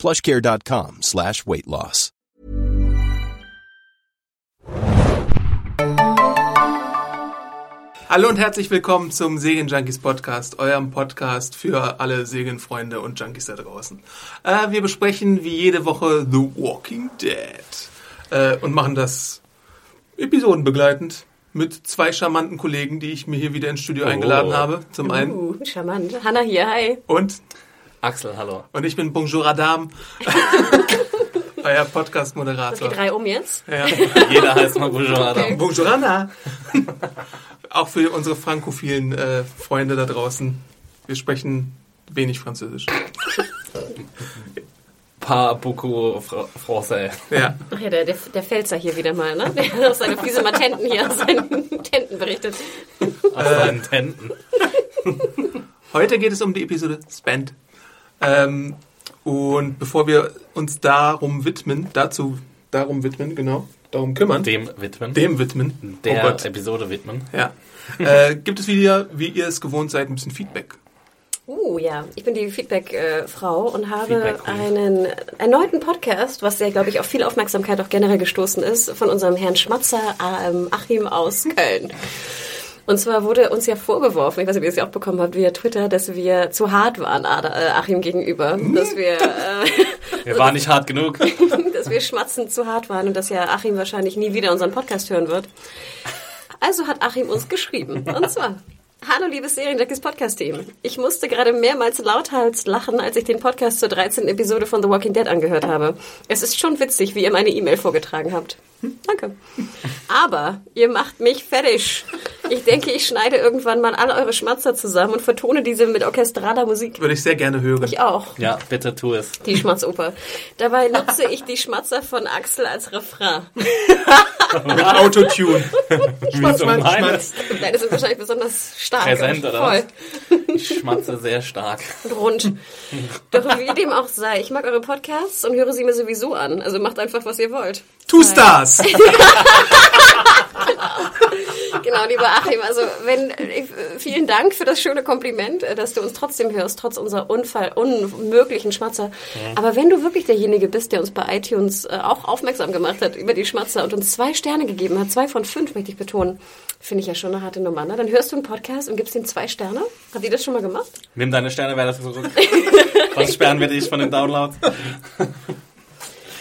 plushcare.com slash weight loss. Hallo und herzlich willkommen zum Segen Junkies Podcast, eurem Podcast für alle Segenfreunde und Junkies da draußen. Äh, wir besprechen wie jede Woche The Walking Dead äh, und machen das episodenbegleitend mit zwei charmanten Kollegen, die ich mir hier wieder ins Studio eingeladen habe. Zum einen Uh, charmant. Hanna hier, hi. und Axel, hallo. und ich bin Bonjour Adam, euer Podcast Das Moderator. geht drei um jetzt. Ja. Jeder heißt mal Bonjour Adam. Okay. Bonjour Anna. Auch für unsere frankophilen äh, Freunde da draußen. Wir sprechen wenig Französisch. Pas beaucoup fr français. Ja. Ach ja, der, der, der Pfälzer hier wieder mal, ne? Der hat aus seinen fiese Matenten hier aus seinen Tenten berichtet. Aus seinen Tenten. Heute geht es um die Episode Spend. Ähm, und bevor wir uns darum widmen, dazu darum widmen, genau, darum kümmern, dem, Dem widmen. widmen, der oh Gott, Episode widmen. ja, äh, gibt es wieder, wie ihr es gewohnt seid, ein bisschen Feedback. Uh, ja. Ich bin die Feedback-Frau und habe Feedback-Queen. einen erneuten Podcast, was ja, glaube ich, auf viel Aufmerksamkeit auch generell gestoßen ist, von unserem Herrn Schmatzer ähm, Achim aus Köln. Und zwar wurde uns ja vorgeworfen, ich weiß nicht, ob ihr es ja auch bekommen habt via Twitter, dass wir zu hart waren äh, Achim gegenüber. Dass wir, äh, Wir waren nicht hart genug. dass wir schmatzend zu hart waren und dass ja Achim wahrscheinlich nie wieder unseren Podcast hören wird. Also hat Achim uns geschrieben. Und zwar. Hallo liebes Serienjackies Podcast-Team. Ich musste gerade mehrmals lauthals lachen, als ich den Podcast zur 13. Episode von The Walking Dead angehört habe. Es ist schon witzig, wie ihr meine E-Mail vorgetragen habt. Hm, Danke. Aber ihr macht mich fertig. Ich denke, ich schneide irgendwann mal alle eure Schmatzer zusammen und vertone diese mit orchestraler Musik. Würde ich sehr gerne hören. Ich auch. Ja, bitte tu es. Die Schmatzoper. Dabei nutze ich die Schmatzer von Axel als Refrain. Mit Autotune. Wie so meine Nein, das sind wahrscheinlich besonders stark. Präsent, und oder voll. Ich schmatze sehr stark. und rund. Doch wie dem auch sei, ich mag eure Podcasts und höre sie mir sowieso an. Also macht einfach, was ihr wollt. Two Stars. Genau, lieber Achim, also wenn vielen Dank für das schöne Kompliment, äh, dass du uns trotzdem hörst, trotz unserer Unfall, unmöglichen Schmatzer. Aber wenn du wirklich derjenige bist, der uns bei iTunes äh, auch aufmerksam gemacht hat über die Schmatzer und uns zwei Sterne gegeben hat, zwei von fünf, möchte ich betonen, finde ich ja schon eine harte Nummer. Ne? Dann hörst du einen Podcast und gibst ihm zwei Sterne. Habt ihr das schon mal gemacht? Nimm deine Sternewerte zurück. Sonst sperren wir dich von den Downloads.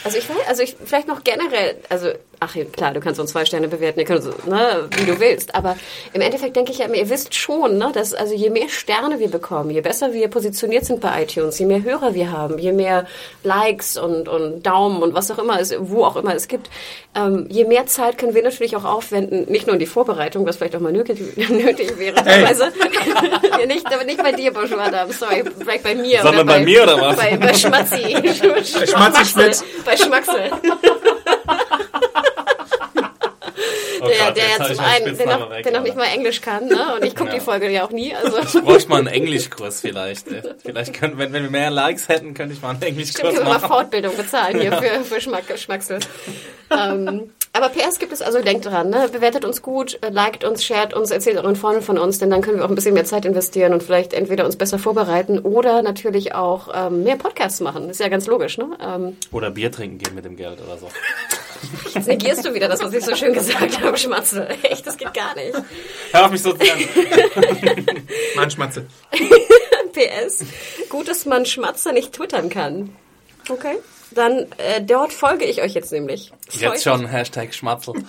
Also ich weiß, also ich vielleicht noch generell, also ach klar, du kannst uns zwei Sterne bewerten, ihr könnt uns, ne, wie du willst, aber im Endeffekt denke ich ja immer, ihr wisst schon, ne, dass also je mehr Sterne wir bekommen, je besser wir positioniert sind bei iTunes, je mehr Hörer wir haben, je mehr Likes und und Daumen und was auch immer es, wo auch immer es gibt, ähm, je mehr Zeit können wir natürlich auch aufwenden, nicht nur in die Vorbereitung, was vielleicht auch mal nötig, nötig wäre, teilweise. Ja, nicht, aber nicht bei dir, Bonjour Adam, sorry, vielleicht bei mir. Sondern oder bei mir, oder was? Bei, bei Schmatzi. Bei Schmatzi Schmitz. Bei Schmacksel. Oh Der, Gott, der ja zum einen, der noch, weg, der noch nicht mal Englisch kann, ne? Und ich gucke Ja. die Folge ja auch nie. Also Ich bräuchte mal einen Englischkurs vielleicht. Vielleicht können, wenn, wenn wir mehr Likes hätten, könnte ich mal einen stimmt, Englischkurs können wir mal machen. Fortbildung bezahlen hier für, für Schmack, Schmacksel. ähm, aber PS gibt es, also denkt dran, ne? bewertet uns gut, äh, liked uns, shared uns, erzählt euren Freunden von uns, denn dann können wir auch ein bisschen mehr Zeit investieren und vielleicht entweder uns besser vorbereiten oder natürlich auch ähm, mehr Podcasts machen. Ist ja ganz logisch, ne? Ähm, Oder Bier trinken gehen mit dem Geld oder so. negierst du wieder das, was ich so schön gesagt habe, Schmatzel. Echt, das geht gar nicht. Hör auf mich so zu nennen. Mann, Schmatze. PS. Gut, dass man Schmatzer nicht twittern kann. Okay. Dann äh, dort folge ich euch jetzt nämlich. Jetzt schon Hashtag Schmatzel.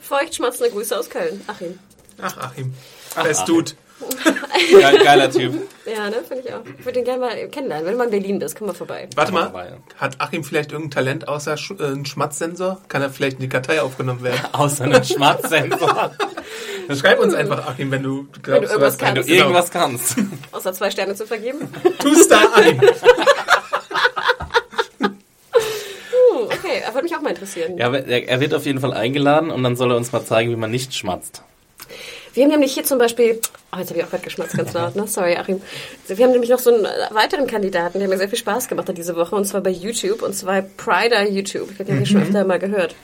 Feucht schmatzende Grüße aus Köln. Achim. Ach, Achim. Best Dude. Geil, geiler Typ. Ja, ne, finde ich auch. Ich würde den gerne mal kennenlernen. Wenn du mal in Berlin bist, komm mal vorbei. Warte mal. Hat Achim vielleicht irgendein Talent außer Sch äh, ein Schmatzsensor? Kann er vielleicht in die Kartei aufgenommen werden? Außer einem Schmatzsensor. Schreib uns einfach, Achim, wenn du glaubst, Wenn du irgendwas hast- Wenn du kannst. irgendwas kannst. Außer zwei Sterne zu vergeben. Tust da Achim. Okay, würde mich auch mal interessieren. Ja, er er wird auf jeden Fall eingeladen und dann soll er uns mal zeigen, wie man nicht schmatzt. Wir haben nämlich hier zum Beispiel, oh, jetzt habe ich auch gerade geschmatzt, ganz laut, ne? Sorry, Achim. Wir haben nämlich noch so einen weiteren Kandidaten, der mir sehr viel Spaß gemacht hat diese Woche, und zwar bei YouTube, und zwar Prider YouTube. Ich habe ja schon öfter mal gehört.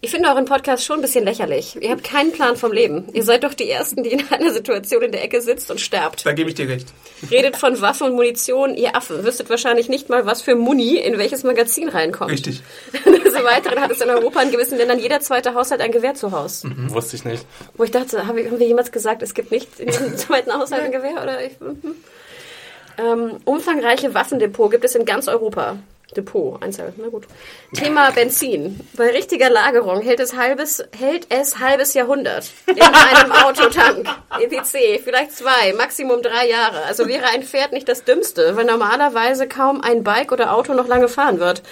Ich finde euren Podcast schon ein bisschen lächerlich. Ihr habt keinen Plan vom Leben. Ihr seid doch die Ersten, die in einer Situation in der Ecke sitzt und sterbt. Da gebe ich dir recht. Redet von Waffen und Munition, ihr Affen. Wüsstet wahrscheinlich nicht mal, was für Muni in welches Magazin reinkommt. Richtig. Des Weiteren hat es in Europa in gewissen Ländern jeder zweite Haushalt ein Gewehr zu Hause. Wusste ich nicht. Wo ich dachte, haben wir, haben wir jemals gesagt, es gibt nicht in zweiten Haushalt ein Gewehr? Oder ich, mhm. ähm, umfangreiche Waffendepot gibt es in ganz Europa. Depot, Einzel, na gut. Thema Benzin. Bei richtiger Lagerung hält es halbes, hält es halbes Jahrhundert in einem Autotank. EPC, vielleicht zwei, Maximum drei Jahre. Also wäre ein Pferd nicht das Dümmste, weil normalerweise kaum ein Bike oder Auto noch lange fahren wird.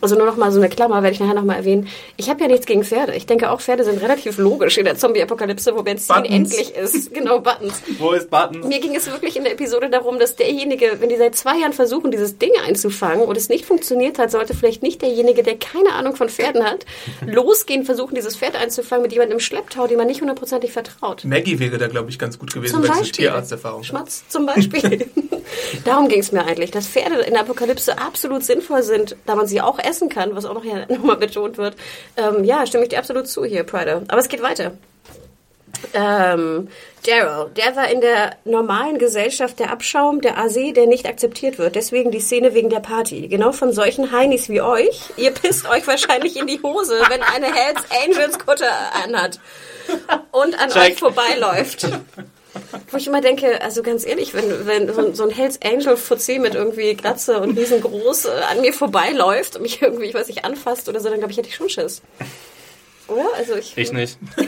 Also nur noch mal so eine Klammer, werde ich nachher noch mal erwähnen. Ich habe ja nichts gegen Pferde. Ich denke auch, Pferde sind relativ logisch in der Zombie-Apokalypse, wo Benzin Buttons. endlich ist. Genau, Buttons. Wo ist Button? Mir ging es wirklich in der Episode darum, dass derjenige, wenn die seit zwei Jahren versuchen, dieses Ding einzufangen und es nicht funktioniert hat, sollte vielleicht nicht derjenige, der keine Ahnung von Pferden hat, losgehen, versuchen, dieses Pferd einzufangen mit jemandem im Schlepptau, dem man nicht hundertprozentig vertraut. Maggie wäre da, glaube ich, ganz gut gewesen, Zum sie Beispiel. Tierarzterfahrung hat. Schmatz zum Beispiel. Darum ging es mir eigentlich, dass Pferde in der Apokalypse absolut sinnvoll sind, da man sie auch essen kann, was auch noch hier nochmal betont wird. Ähm, ja, stimme ich dir absolut zu hier, Prider. Aber es geht weiter. Ähm, Daryl, der war in der normalen Gesellschaft der Abschaum, der Ase, der nicht akzeptiert wird. Deswegen die Szene wegen der Party. Genau von solchen Heinis wie euch. Ihr pisst euch wahrscheinlich in die Hose, wenn eine Hells Angels Kutte anhat und an Check. euch vorbeiläuft. Wo ich immer denke, also ganz ehrlich, wenn, wenn so, ein- so ein Hells Angel Fuzzi mit irgendwie Glatze und riesengroß äh, an mir vorbeiläuft und mich irgendwie, ich weiß nicht, anfasst oder so, dann glaube ich, hätte ich schon Schiss. Oder? Also ich, Ich nicht.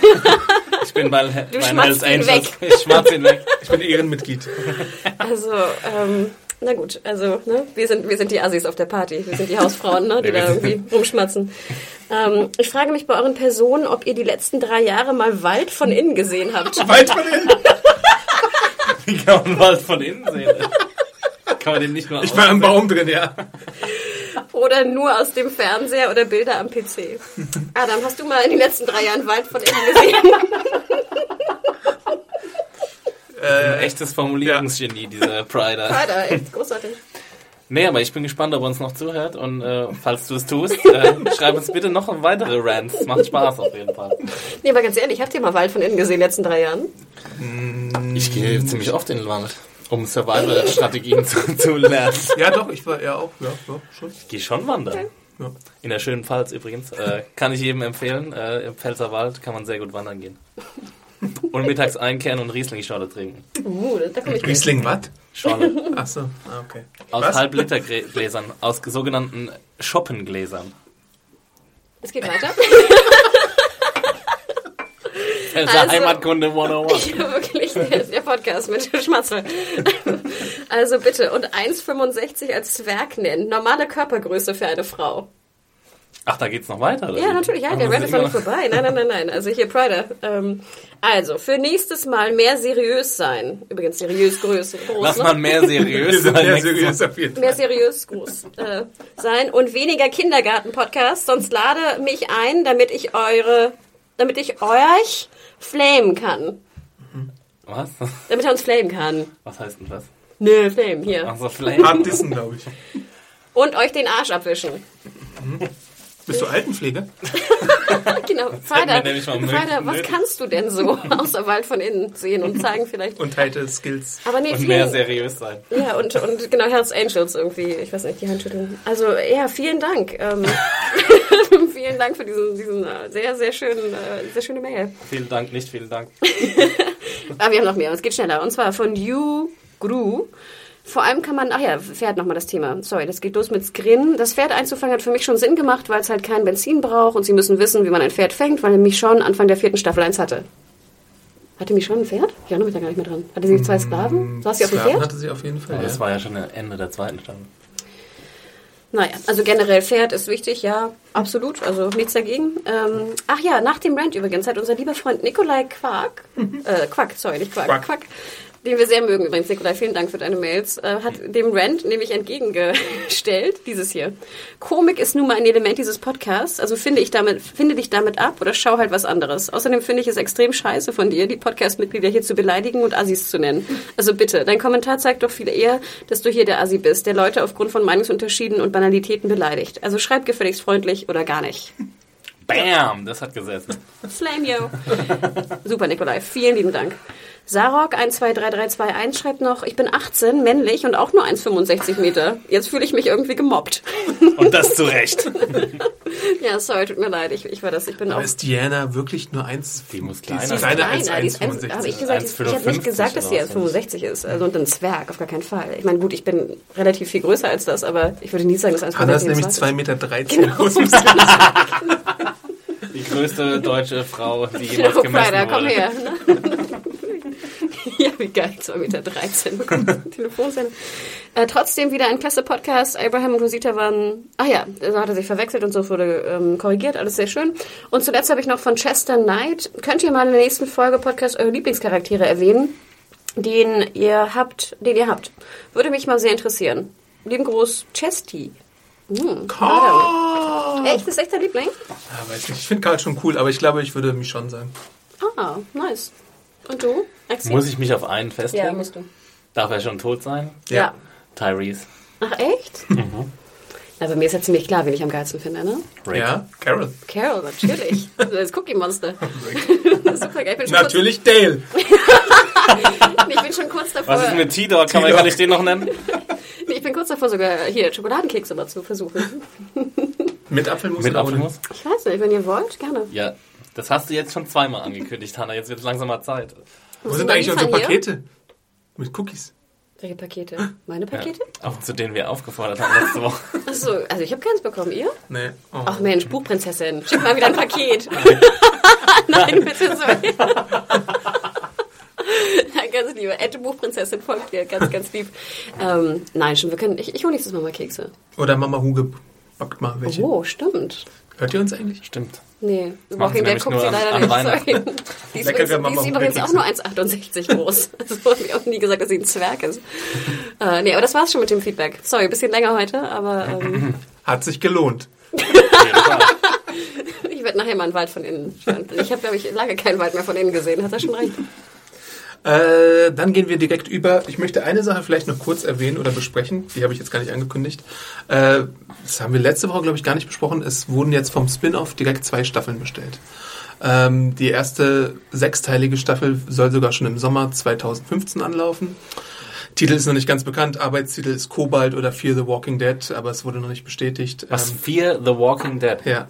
Ich bin bei, bei schmatzt Hells Angels. weg. Ich schmatz ihn weg. Ich bin Ehrenmitglied. Also, ähm, na gut, also, ne, wir sind, wir sind die Assis auf der Party. Wir sind die Hausfrauen, ne, die da irgendwie rumschmatzen. Ähm, ich frage mich bei euren Personen, ob ihr die letzten drei Jahre mal Wald von innen gesehen habt. Weit von innen. Wie kann man Wald von innen sehen? Kann man den nicht mal Ich war im Baum drin, ja. Oder nur aus dem Fernseher oder Bilder am PC. Adam, hast du mal in den letzten drei Jahren Wald von innen gesehen? Ein echtes Formulierungsgenie, dieser Prider. Alter, echt großartig. Nee, aber ich bin gespannt, ob er uns noch zuhört. Und äh, falls du es tust, äh, schreib uns bitte noch weitere Rants. Macht Spaß auf jeden Fall. Nee, aber ganz ehrlich, habt ihr mal Wald von innen gesehen in den letzten drei Jahren? Ich gehe ziemlich oft in den Wald, um Survival-Strategien zu, zu lernen. Ja, doch, ich war ja auch. Ja, ja, schon. Ich gehe schon wandern. Ja. In der schönen Pfalz übrigens. Äh, kann ich jedem empfehlen. Äh, Im Pfälzer Wald kann man sehr gut wandern gehen. Und mittags einkehren und Riesling-Schorle trinken. Uh, da komme ich. Riesling, was? Schorle. Ach so, ah, okay. Aus Was? Halb-Liter-Gläsern. Aus sogenannten Schoppengläsern. Es geht weiter. Pfälzer Also- Heimatkunde 101. Ja, wirklich, der, der Podcast mit Schmatzel. Also bitte, und 1,65 als Zwerg nennen. Normale Körpergröße für eine Frau. Ach, da geht's noch weiter? Oder Ja, natürlich, ja, der das Rant ist ist noch nicht vorbei. Nein, nein, nein, nein. Also hier, Prider. Ähm, also, für nächstes Mal mehr seriös sein. Übrigens, seriös Größe. Groß, Lass ne? mal mehr seriös sein. Mal. seriös auf jeden Fall. mehr seriös groß äh, sein und weniger Kindergarten-Podcast, sonst lade mich ein, damit ich eure, damit ich euch flamen kann. Was? Damit er uns flamen kann. Was heißt denn das? Nö, flame, hier. Ach so, Flame. Hart dissen, glaube ich. Und euch den Arsch abwischen. Bist du Altenpflege? Genau. Vater, Vater, was kannst du denn so außer Wald von innen sehen und zeigen vielleicht? Und teilte Skills. Aber nee, Und vielen, mehr seriös sein. ja, und, und genau, Hells Angels irgendwie, ich weiß nicht, die Hand schütteln. Also, ja, vielen Dank. Ähm, vielen Dank für diesen, diesen äh, sehr, sehr schönen, äh, sehr schöne Mail. Vielen Dank, nicht vielen Dank. Ah, wir haben noch mehr, es geht schneller. Und zwar von Yu Gru. Vor allem kann man, ach ja, Pferd nochmal das Thema. Sorry, das geht los mit Skrin. Das Pferd einzufangen hat für mich schon Sinn gemacht, weil es halt kein Benzin braucht und sie müssen wissen, wie man ein Pferd fängt, weil er mich schon Anfang der vierten Staffel eins hatte. Hatte mich schon ein Pferd? Ich erinnere mich da gar nicht mehr dran. Hatte sie zwei Sklaven? Saß sie auf dem Pferd? hatte sie auf jeden Fall. Aber das Ja. war ja schon Ende der zweiten Staffel. Naja, also generell Pferd ist wichtig, ja, absolut, also nichts dagegen. Ähm, ach ja, nach dem Rant übrigens hat unser lieber Freund Nikolai Quark, äh, Quack, sorry, nicht Quark, Quack. Quack, den wir sehr mögen übrigens, Nikolai, vielen Dank für deine Mails, äh, hat dem Rant nämlich entgegengestellt, dieses hier. Komik ist nun mal ein Element dieses Podcasts, also finde ich damit, finde dich damit ab oder schau halt was anderes. Außerdem finde ich es extrem scheiße von dir, die Podcast-Mitglieder hier zu beleidigen und Assis zu nennen. Also bitte, dein Kommentar zeigt doch viel eher, dass du hier der Assi bist, der Leute aufgrund von Meinungsunterschieden und Banalitäten beleidigt. Also schreib gefälligst freundlich oder gar nicht. Bam, das hat gesessen. Flame yo. Super, Nikolai. Vielen lieben Dank. Sarok 123321 schreibt noch, ich bin 18, männlich und auch nur 1,65 Meter. Jetzt fühle ich mich irgendwie gemobbt. Und das zu Recht. ja, sorry, tut mir leid. Ich, ich war das, ich bin Aber auch... ist Diana wirklich nur eins? Die muss die kleiner ist sein. kleiner als die ist eins- 1,65. habe ich gesagt, ich, ich habe nicht 1,55 gesagt, dass sie oder was. 1,65 ist. Also und ein Zwerg, auf gar keinen Fall. Ich meine, gut, ich bin relativ viel größer als das, aber ich würde nie sagen, dass 1,65 Hanna ist nämlich ein 2,13 Meter. Genau. groß. Die größte deutsche Frau, die jemals gemessen Ryder, komm wurde. her. ja, wie geil, 2,13 Meter. Telefonsendung. Äh, trotzdem wieder ein klasse Podcast. Abraham und Rosita waren, ah ja, da hat er sich verwechselt und so wurde ähm, korrigiert, alles sehr schön. Und zuletzt habe ich noch von Chester Knight. Könnt ihr mal in der nächsten Folge Podcast eure Lieblingscharaktere erwähnen, den ihr habt, den ihr habt? Würde mich mal sehr interessieren. Lieben Gruß, Chesty. Hm, Karl. Echt, das ist echt dein Liebling? Ja, weiß nicht. Ich finde Karl schon cool, aber ich glaube, ich würde mich schon sagen. Ah, nice. Und du? Axel? Muss ich mich auf einen festlegen? Ja, musst du. Darf er schon tot sein? Ja. Tyrese. Ach, echt? Na, bei mir ist ja ziemlich klar, wen ich am geilsten finde, ne? Rick. Ja, Carol. Carol, natürlich. Das Cookie Monster. Super geil. Natürlich Dale. Ich bin schon kurz davor. Was ist mit T-Dog? Kann, kann ich den noch nennen? Nee, ich bin kurz davor, sogar hier Schokoladenkekse mal zu versuchen. Mit Apfelmus Mit? Apfelmus? Ich weiß nicht, wenn ihr wollt, gerne. Ja, das hast du jetzt schon zweimal angekündigt, Hanna. Jetzt wird es langsam mal Zeit. Wo Musst sind eigentlich unsere liefern hier? Pakete? Mit Cookies. Welche Pakete? Meine Pakete? Auch zu denen wir aufgefordert haben letzte Woche. Achso, also ich habe keins bekommen. Ihr? Nee. Oh. Ach Mensch, Buchprinzessin, schick mal wieder ein Paket. Nein, bitte so. Ja, ganz lieb. Ette Buchprinzessin folgt dir, ganz, ganz lieb. Ähm, nein, schon, wir können, ich, ich hole nächstes Mal mal Kekse. Oder Mama Huge backt mal welche. Oh, stimmt. Hört ihr uns eigentlich? Stimmt. Nee, machen Walking sie Dead guckt nur sie an- leider an nicht. Sorry. Die ist, übrigens, die ist übrigens auch nur 1,68 groß. Also habe ich auch nie gesagt, dass sie ein Zwerg ist. äh, nee, aber das war's schon mit dem Feedback. Sorry, ein bisschen länger heute, aber ähm, Hat sich gelohnt. Ich werde nachher mal einen Wald von innen schauen. Ich habe, glaube ich, lange keinen Wald mehr von innen gesehen. Hat er schon recht. Äh, dann gehen wir direkt über. Ich möchte eine Sache vielleicht noch kurz erwähnen oder besprechen. Die habe ich jetzt gar nicht angekündigt. Äh, das haben wir letzte Woche, glaube ich, gar nicht besprochen. Es wurden jetzt vom Spin-off direkt zwei Staffeln bestellt. Ähm, die erste sechsteilige Staffel soll sogar schon im Sommer 2015 anlaufen. Titel ist noch nicht ganz bekannt. Arbeitstitel ist Cobalt oder Fear the Walking Dead, aber es wurde noch nicht bestätigt. Was? Ähm, Fear the Walking Dead. ja.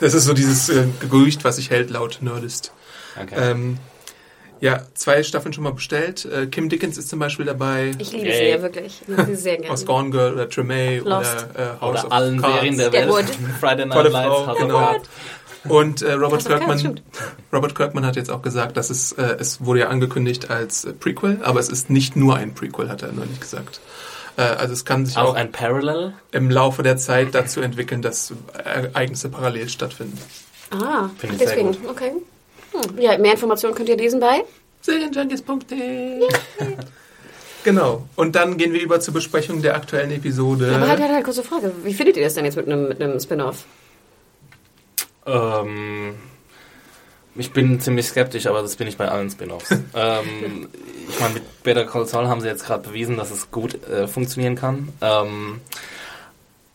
Das ist so dieses äh, Gerücht, was sich hält laut Nerdist. Okay. Ähm, ja, zwei Staffeln schon mal bestellt. Äh, Kim Dickens ist zum Beispiel dabei. Ich liebe Yay. sie ja wirklich. Ich sie sehr gerne. Aus Gone Girl oder Tremay Lost. oder äh, House Oder of allen Cards. Serien der Welt. Wood. Friday Night Lights, Frau, of genau. Und äh, Robert Kirkman. Robert Kirkman hat jetzt auch gesagt, dass es, äh, es wurde ja angekündigt als äh, Prequel, aber es ist nicht nur ein Prequel, hat er neulich gesagt. Äh, also es kann sich auch, Auch ein Parallel. im Laufe der Zeit dazu entwickeln, dass Ereignisse parallel stattfinden. Ah, Finde deswegen. gut. Okay. Hm. Ja, mehr Informationen könnt ihr lesen bei. Serienjunkies.de Genau. Und dann gehen wir über zur Besprechung der aktuellen Episode. Aber halt, halt, halt, kurze Frage. Wie findet ihr das denn jetzt mit einem, mit einem Spin-off? Ähm, ich bin ziemlich skeptisch, aber das bin ich bei allen Spin-offs. ähm, ich meine, mit Better Call Saul haben sie jetzt gerade bewiesen, dass es gut äh, funktionieren kann. Ähm,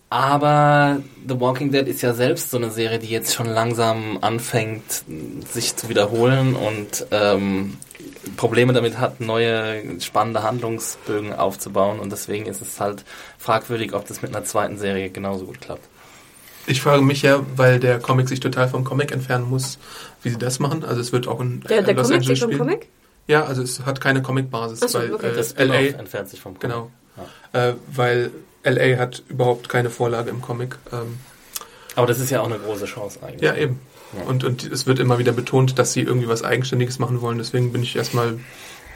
aber The Walking Dead ist ja selbst so eine Serie, die jetzt schon langsam anfängt, sich zu wiederholen und ähm, Probleme damit hat, neue spannende Handlungsbögen aufzubauen. Und deswegen ist es halt fragwürdig, ob das mit einer zweiten Serie genauso gut klappt. Ich frage mich ja, weil der Comic sich total vom Comic entfernen muss, wie sie das machen. Also es wird auch in Der, der Los Comic Angeles steht vom. Comic? Ja, also es hat keine Comic-Basis, so, weil okay. Das äh, Spin-off LA, entfernt sich vom Comic. genau, Ja. äh, weil LA hat überhaupt keine Vorlage im Comic. Ähm, Aber das ist ja auch eine große Chance eigentlich. ja, eben. Ja. Und, und es wird immer wieder betont, dass sie irgendwie was Eigenständiges machen wollen. Deswegen bin ich erstmal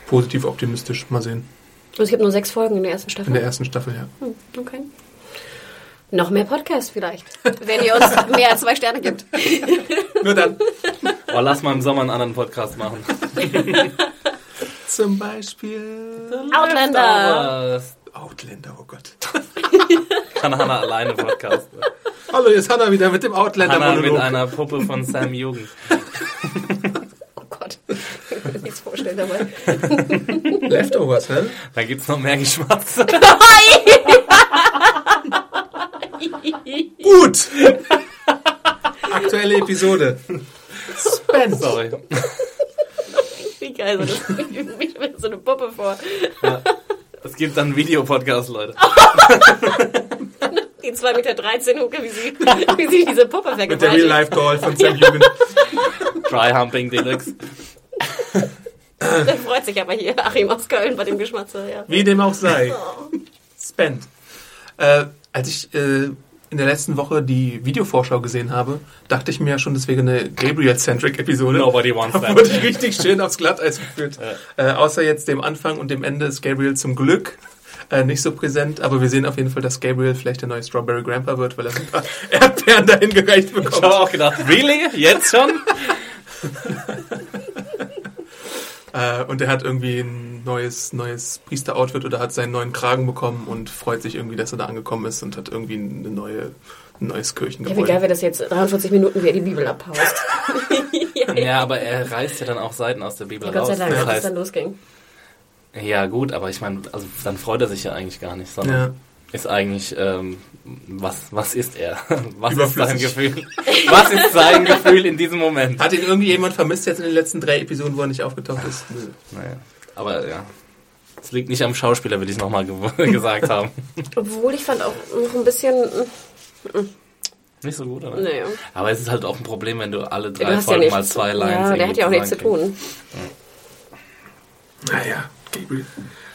positiv optimistisch. Mal sehen. Und es gibt nur sechs Folgen in der ersten Staffel. In der ersten Staffel, ja. Hm, okay. Noch mehr Podcasts vielleicht, wenn ihr uns mehr als zwei Sterne gibt. Nur dann. Oh, lass mal im Sommer einen anderen Podcast machen. Zum Beispiel Outlander. Outlander, oh Gott. kann Hannah alleine podcasten. Hallo, jetzt Hannah wieder mit dem Hannah Outlander-Monolog. mit einer Puppe von Sam Jugend. Oh Gott. Ich kann mir nichts vorstellen dabei. Leftovers, hä? Da gibt's noch mehr Geschmatze. Gut! Aktuelle Episode. Spence. Sorry. Wie geil, so, das, ich mir so eine Puppe vor. Es gibt dann einen Videopodcast, Leute. Die 2,13 Meter 13 Hucke, wie sie, wie sie diese Puppe Mit der vergewaltigt. Real-Life-Doll von Sam Jugend. Dry Humping Deluxe. Der freut sich aber hier, Achim aus Köln bei dem Geschmatze. Ja. Wie dem auch sei. Spent. Äh, als ich äh, in der letzten Woche die Videovorschau gesehen habe, dachte ich mir ja schon, das wäre eine Gabriel-Centric-Episode. Nobody wants Da that. wurde ich richtig schön aufs Glatteis geführt. Äh, außer jetzt dem Anfang und dem Ende ist Gabriel zum Glück äh, nicht so präsent, aber wir sehen auf jeden Fall, dass Gabriel vielleicht der neue Strawberry Grandpa wird, weil er ein paar Erdbeeren dahin gereicht Ich bekommt. habe auch gedacht, really? Jetzt schon? Äh, und er hat irgendwie ein neues, neues Priester-Outfit oder hat seinen neuen Kragen bekommen und freut sich irgendwie, dass er da angekommen ist und hat irgendwie eine neue, ein neues Ja, wie Kirchengebäude. geil wäre das jetzt, 43 Minuten, wie er die Bibel abhaust. ja, aber er reißt ja dann auch Seiten aus der Bibel Gott sei raus. Dank, Das dass es dann losging. ja gut, aber ich meine, also dann freut er sich ja eigentlich gar nicht, sondern Ja. Ist eigentlich, ähm, was, was ist er? Was ist sein. Gefühl? Was ist sein Gefühl in diesem Moment? Hat ihn irgendwie jemand vermisst jetzt in den letzten drei Episoden, wo er nicht aufgetaucht ist? Nö. Naja, aber ja. Es liegt nicht am Schauspieler, will ich nochmal ge gesagt haben. Obwohl ich fand auch noch ein bisschen, Nicht so gut, oder? naja. Aber es ist halt auch ein Problem, wenn du alle Du drei ja Folgen nichts. mal zwei Lines Ja, der hat ja auch nichts zu tun. Naja, Gabriel.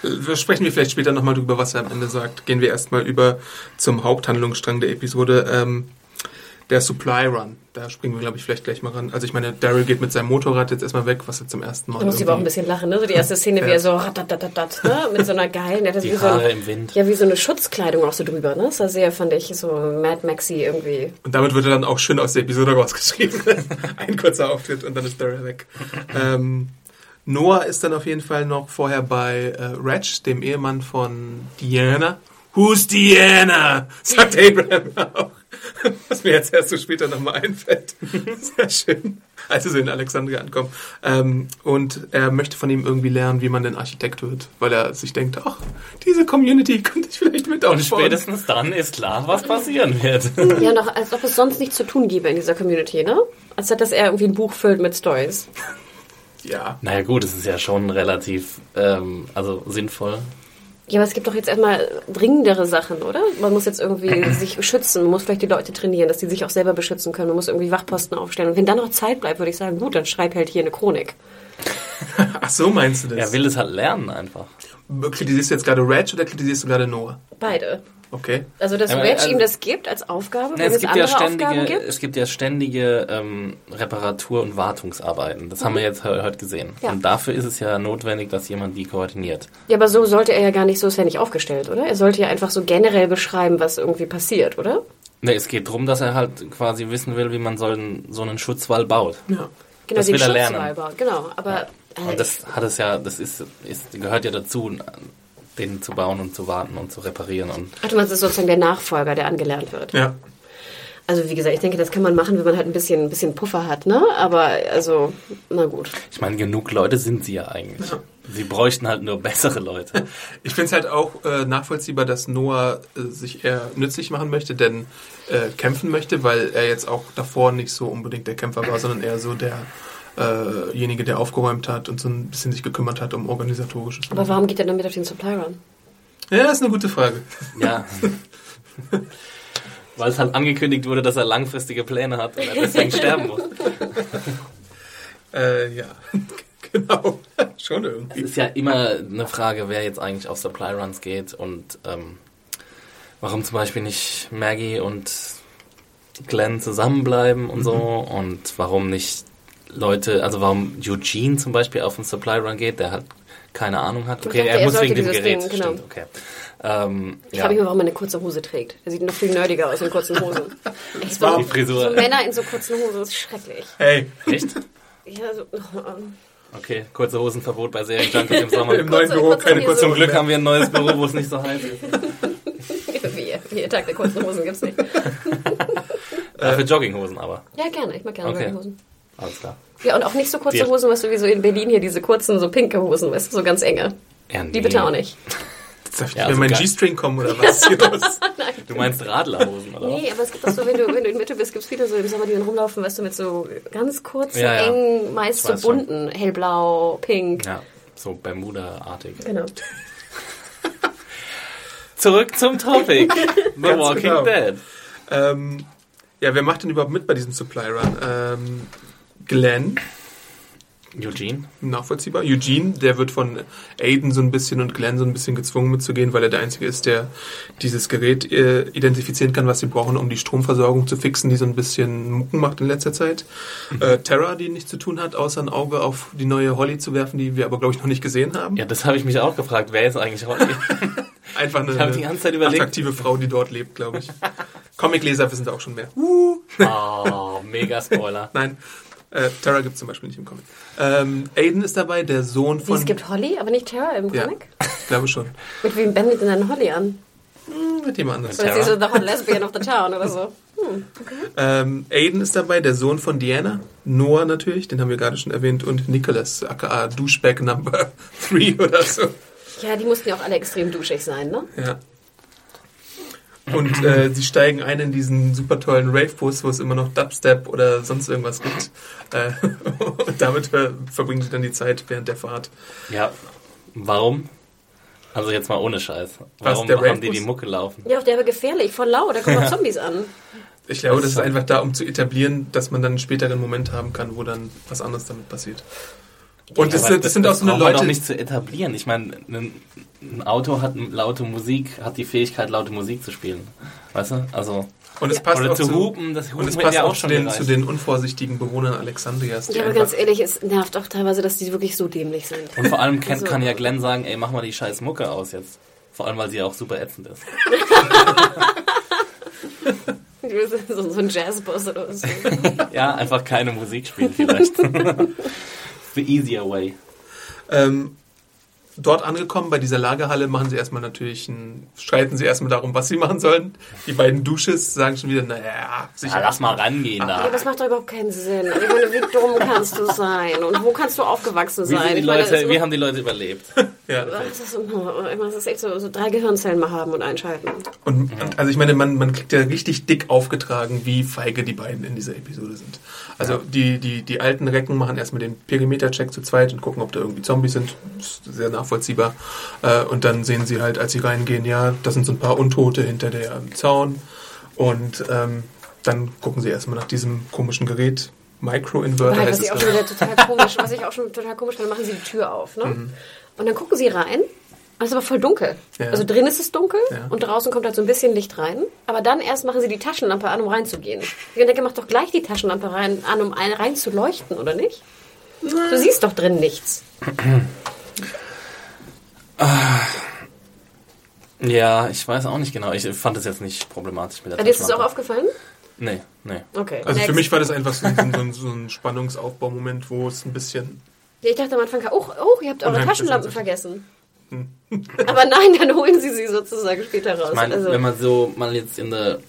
Äh, Sprechen wir vielleicht später nochmal drüber, was er am Ende sagt. Gehen wir erstmal über zum Haupthandlungsstrang der Episode. Ähm, der Supply Run. Da springen wir, glaube ich, vielleicht gleich mal ran. Also ich meine, Daryl geht mit seinem Motorrad jetzt erstmal weg, was er zum ersten Mal Da muss ich aber auch ein bisschen lachen, ne? So die erste Szene, wie Ja. er so ratatatat, ne? Mit so einer geilen, der hat Die wie so Haare ein, im Wind. ja, wie so eine Schutzkleidung auch so drüber, ne? Das sah sehr, fand ich, so Mad Maxi irgendwie. Und damit wird er dann auch schön aus der Episode rausgeschrieben. Ein kurzer Auftritt und dann ist Daryl weg. ähm, Noah ist dann auf jeden Fall noch vorher bei äh, Reg, dem Ehemann von Diana. Who's Diana? Sagt Abraham auch. Was mir jetzt erst so später nochmal einfällt. Sehr schön. Als sie so in Alexandria ankommen. Ähm, und er möchte von ihm irgendwie lernen, wie man denn Architekt wird. Weil er sich denkt, ach, diese Community könnte ich vielleicht mit Und aufbauen. spätestens dann ist klar, was passieren wird. Ja, noch, als ob es sonst nichts zu tun gäbe in dieser Community, ne? Als dass er irgendwie ein Buch füllt mit Stories. Ja. naja gut, es ist ja schon relativ ähm, also sinnvoll. Ja, aber es gibt doch jetzt erstmal dringendere Sachen, oder? Man muss jetzt irgendwie sich schützen, man muss vielleicht die Leute trainieren, dass die sich auch selber beschützen können, man muss irgendwie Wachposten aufstellen. Und wenn dann noch Zeit bleibt, würde ich sagen, gut, dann schreib halt hier eine Chronik. Ach so meinst du das? Er will es halt lernen einfach. Kritisierst du jetzt gerade Reg oder kritisierst du gerade Noah? Beide. Okay. Also, dass Ja, aber, Reg also- ihm das gibt als Aufgabe, Ne, wenn es es, gibt ja andere Aufgaben ständige, gibt. es gibt ja ständige ähm, Reparatur- und Wartungsarbeiten. Das haben wir jetzt he- heute gesehen. Mhm. Ja. Und dafür ist es ja notwendig, dass jemand die koordiniert. Ja, aber so sollte er ja gar nicht, so ist er nicht aufgestellt, oder? Er sollte ja einfach so generell beschreiben, was irgendwie passiert, oder? Ne, es geht darum, dass er halt quasi wissen will, wie man so einen, so einen Schutzwall baut. Ja. Genau, Das den will er lernen. Genau, aber äh, Und das hat es ja, das ist, ist gehört ja dazu, den zu bauen und zu warten und zu reparieren und Ach, du meinst, das ist sozusagen der Nachfolger, der angelernt wird. Ja. Also wie gesagt, ich denke, das kann man machen, wenn man halt ein bisschen, ein bisschen Puffer hat, ne? Aber also, na gut. ich meine, genug Leute sind sie ja eigentlich. Sie bräuchten halt nur bessere Leute. Ich finde es halt auch äh, nachvollziehbar, dass Noah äh, sich eher nützlich machen möchte, denn äh, kämpfen möchte, weil er jetzt auch davor nicht so unbedingt der Kämpfer war, sondern eher so der äh, derjenige, der aufgeräumt hat und so ein bisschen sich gekümmert hat um organisatorisches. Aber warum geht er dann mit auf den Supply Run? Ja, das ist eine gute Frage. Ja. Weil es halt angekündigt wurde, dass er langfristige Pläne hat und er deswegen sterben muss. Äh, ja, genau. Schon Es irgendwie. ist ja immer eine Frage, wer jetzt eigentlich auf Supply Runs geht und ähm, warum zum Beispiel nicht Maggie und Glenn zusammenbleiben und so und warum nicht Leute, also warum Eugene zum Beispiel auf einen Supply Run geht, der halt keine Ahnung hat. Okay, dachte, er er muss wegen dem Gerät, Ding, genau. stimmt, okay. Ähm, Ich ja. frage mich mal, warum er eine kurze Hose trägt. Er sieht noch viel nerdiger aus in kurzen Hosen. Echt, war so, die Frisur. so Männer in so kurzen Hosen ist schrecklich. Hey, Echt? Ja, so, ähm, Okay, kurze Hosenverbot bei Serienjunkies im Sommer. Im neuen Kurze- Büro kurze keine Hose. kurzen Zum Glück haben wir ein neues Büro, wo es nicht so heiß ist. Wie, wie Tag der kurzen Hosen gibt's nicht. Dafür Jogginghosen aber. Ja, gerne. Ich mag gerne Okay. Hosen. Alles klar. Ja, und auch nicht so kurze Wir- Hosen, weißt du, wie so in Berlin hier diese kurzen, so pinke Hosen, weißt du, so ganz enge. Ja, nee. Die bitte auch nicht. Darf ich Ja, also mein. G-String kommen oder was? Hier los? Du meinst Radlerhosen, oder? Nee, aber es gibt auch so, wenn du, wenn du in Mitte bist, gibt's viele so im Sommer, die dann rumlaufen, weißt du, mit so ganz kurzen, Ja, ja. engen, meist so weiß schon. bunten, hellblau, pink. Ja, so Bermuda-artig. Genau. Zurück zum Topic. The Walking genau. Dead. ähm, ja, wer macht denn überhaupt mit bei diesem Supply Run? Ähm, Glenn, Eugene. nachvollziehbar. Eugene, der wird von Aiden so ein bisschen und Glenn so ein bisschen gezwungen mitzugehen, weil er der Einzige ist, der dieses Gerät äh, identifizieren kann, was sie brauchen, um die Stromversorgung zu fixen, die so ein bisschen Mucken macht in letzter Zeit. Äh, Terra, die nichts zu tun hat, außer ein Auge auf die neue Holly zu werfen, die wir aber, glaube ich, noch nicht gesehen haben. Ja, das habe ich mich auch gefragt. Wer ist eigentlich Holly? Einfach eine, Ich hab die ganze Zeit überlegt. attraktive Frau, die dort lebt, glaube ich. Comicleser wissen da auch schon mehr. oh, mega Spoiler. Nein, äh, Terra gibt es zum Beispiel nicht im Comic. Ähm, Aiden ist dabei, der Sohn Wie, von... es gibt Holly, aber nicht Tara im ja, Comic? ich glaube schon. Mit wem wendet denn dann Holly an? Hm, Mit jemand anderes. Oder ist sie so the hot lesbian of the town oder so? Ähm, Aiden ist dabei, der Sohn von Diana. Noah natürlich, den haben wir gerade schon erwähnt. Und Nicholas, aka Douchebag Number 3 oder so. Ja, die mussten ja auch alle extrem duschig sein, ne? Ja. Und äh, sie steigen ein in diesen super tollen Rave-Bus, wo es immer noch Dubstep oder sonst irgendwas gibt. Äh, und damit äh, verbringen sie dann die Zeit während der Fahrt. Ja, warum? Also jetzt mal ohne Scheiß. Warum der haben die die Mucke laufen? Ja, der war gefährlich, voll laut, da kommen auch Zombies an. Ich glaube, Das ist einfach da, um zu etablieren, dass man dann einen späteren Moment haben kann, wo dann was anderes damit passiert. Und das, sind- das sind auch so eine Leute. doch nicht zu etablieren. Ich meine, ein, ein Auto hat laute Musik, hat die Fähigkeit, laute Musik zu spielen. Weißt du? Also, und es passt oder auch zu hupen, das Hupen und es passt ja auch auch zu schon den, zu den unvorsichtigen Bewohnern Alexandrias. Ja, aber ganz ehrlich, es nervt auch teilweise, dass die wirklich so dämlich sind. Und vor allem kann, Also- kann ja Glenn sagen, ey, mach mal die scheiß Mucke aus jetzt. Vor allem, weil sie ja auch super ätzend ist. So, so ein Jazzboss oder so. Ja, einfach keine Musik spielen vielleicht. The easier way. Ähm, dort angekommen, bei dieser Lagerhalle, machen sie erstmal natürlich ein, streiten sie erstmal darum, was sie machen sollen. Die beiden Dusches sagen schon wieder, naja, sicher. Ja, lass mal rangehen Ja, da. das macht doch überhaupt keinen Sinn. Ich meine, wie dumm kannst du sein? Und wo kannst du aufgewachsen Wie, sein? sind die meine, Leute, wie haben die Leute überlebt? ja. das ist, das ist echt so, so drei Gehirnzellen mal haben und einschalten. Und, und also ich meine, man, man kriegt ja richtig dick aufgetragen, wie feige die beiden in dieser Episode sind. Also die, die, die alten Recken machen erstmal den Perimeter-Check zu zweit und gucken, ob da irgendwie Zombies sind. Das ist sehr nachvollziehbar. Äh, und dann sehen sie halt, als sie reingehen, ja, das sind so ein paar Untote hinter der Zaun. Und ähm, dann gucken sie erstmal nach diesem komischen Gerät. Micro-Inverter heißt was ich es. auch schon wieder total komisch, was ich auch schon total komisch finde, machen sie die Tür auf, ne? Und dann gucken sie rein. Es ist aber voll dunkel. Ja. Also drin ist es dunkel Ja. und draußen kommt halt so ein bisschen Licht rein. Aber dann erst machen sie die Taschenlampe an, um reinzugehen. Ich denke, mach doch gleich die Taschenlampe rein, an, um ein- rein zu leuchten, oder nicht? Du siehst doch drin nichts. Ja, ich weiß auch nicht genau. Ich fand das jetzt nicht problematisch mit der dir ist es auch Taschenlampe. aufgefallen? Nee, nee. Okay. Also für Next. mich war das einfach so, ein- so, ein- so ein Spannungsaufbaumoment, wo es ein bisschen Ich dachte am Anfang, oh, oh ihr habt eure Taschenlampen vergessen. Aber nein, dann holen sie sie sozusagen später raus. Ich meine, also, wenn man so mal jetzt in der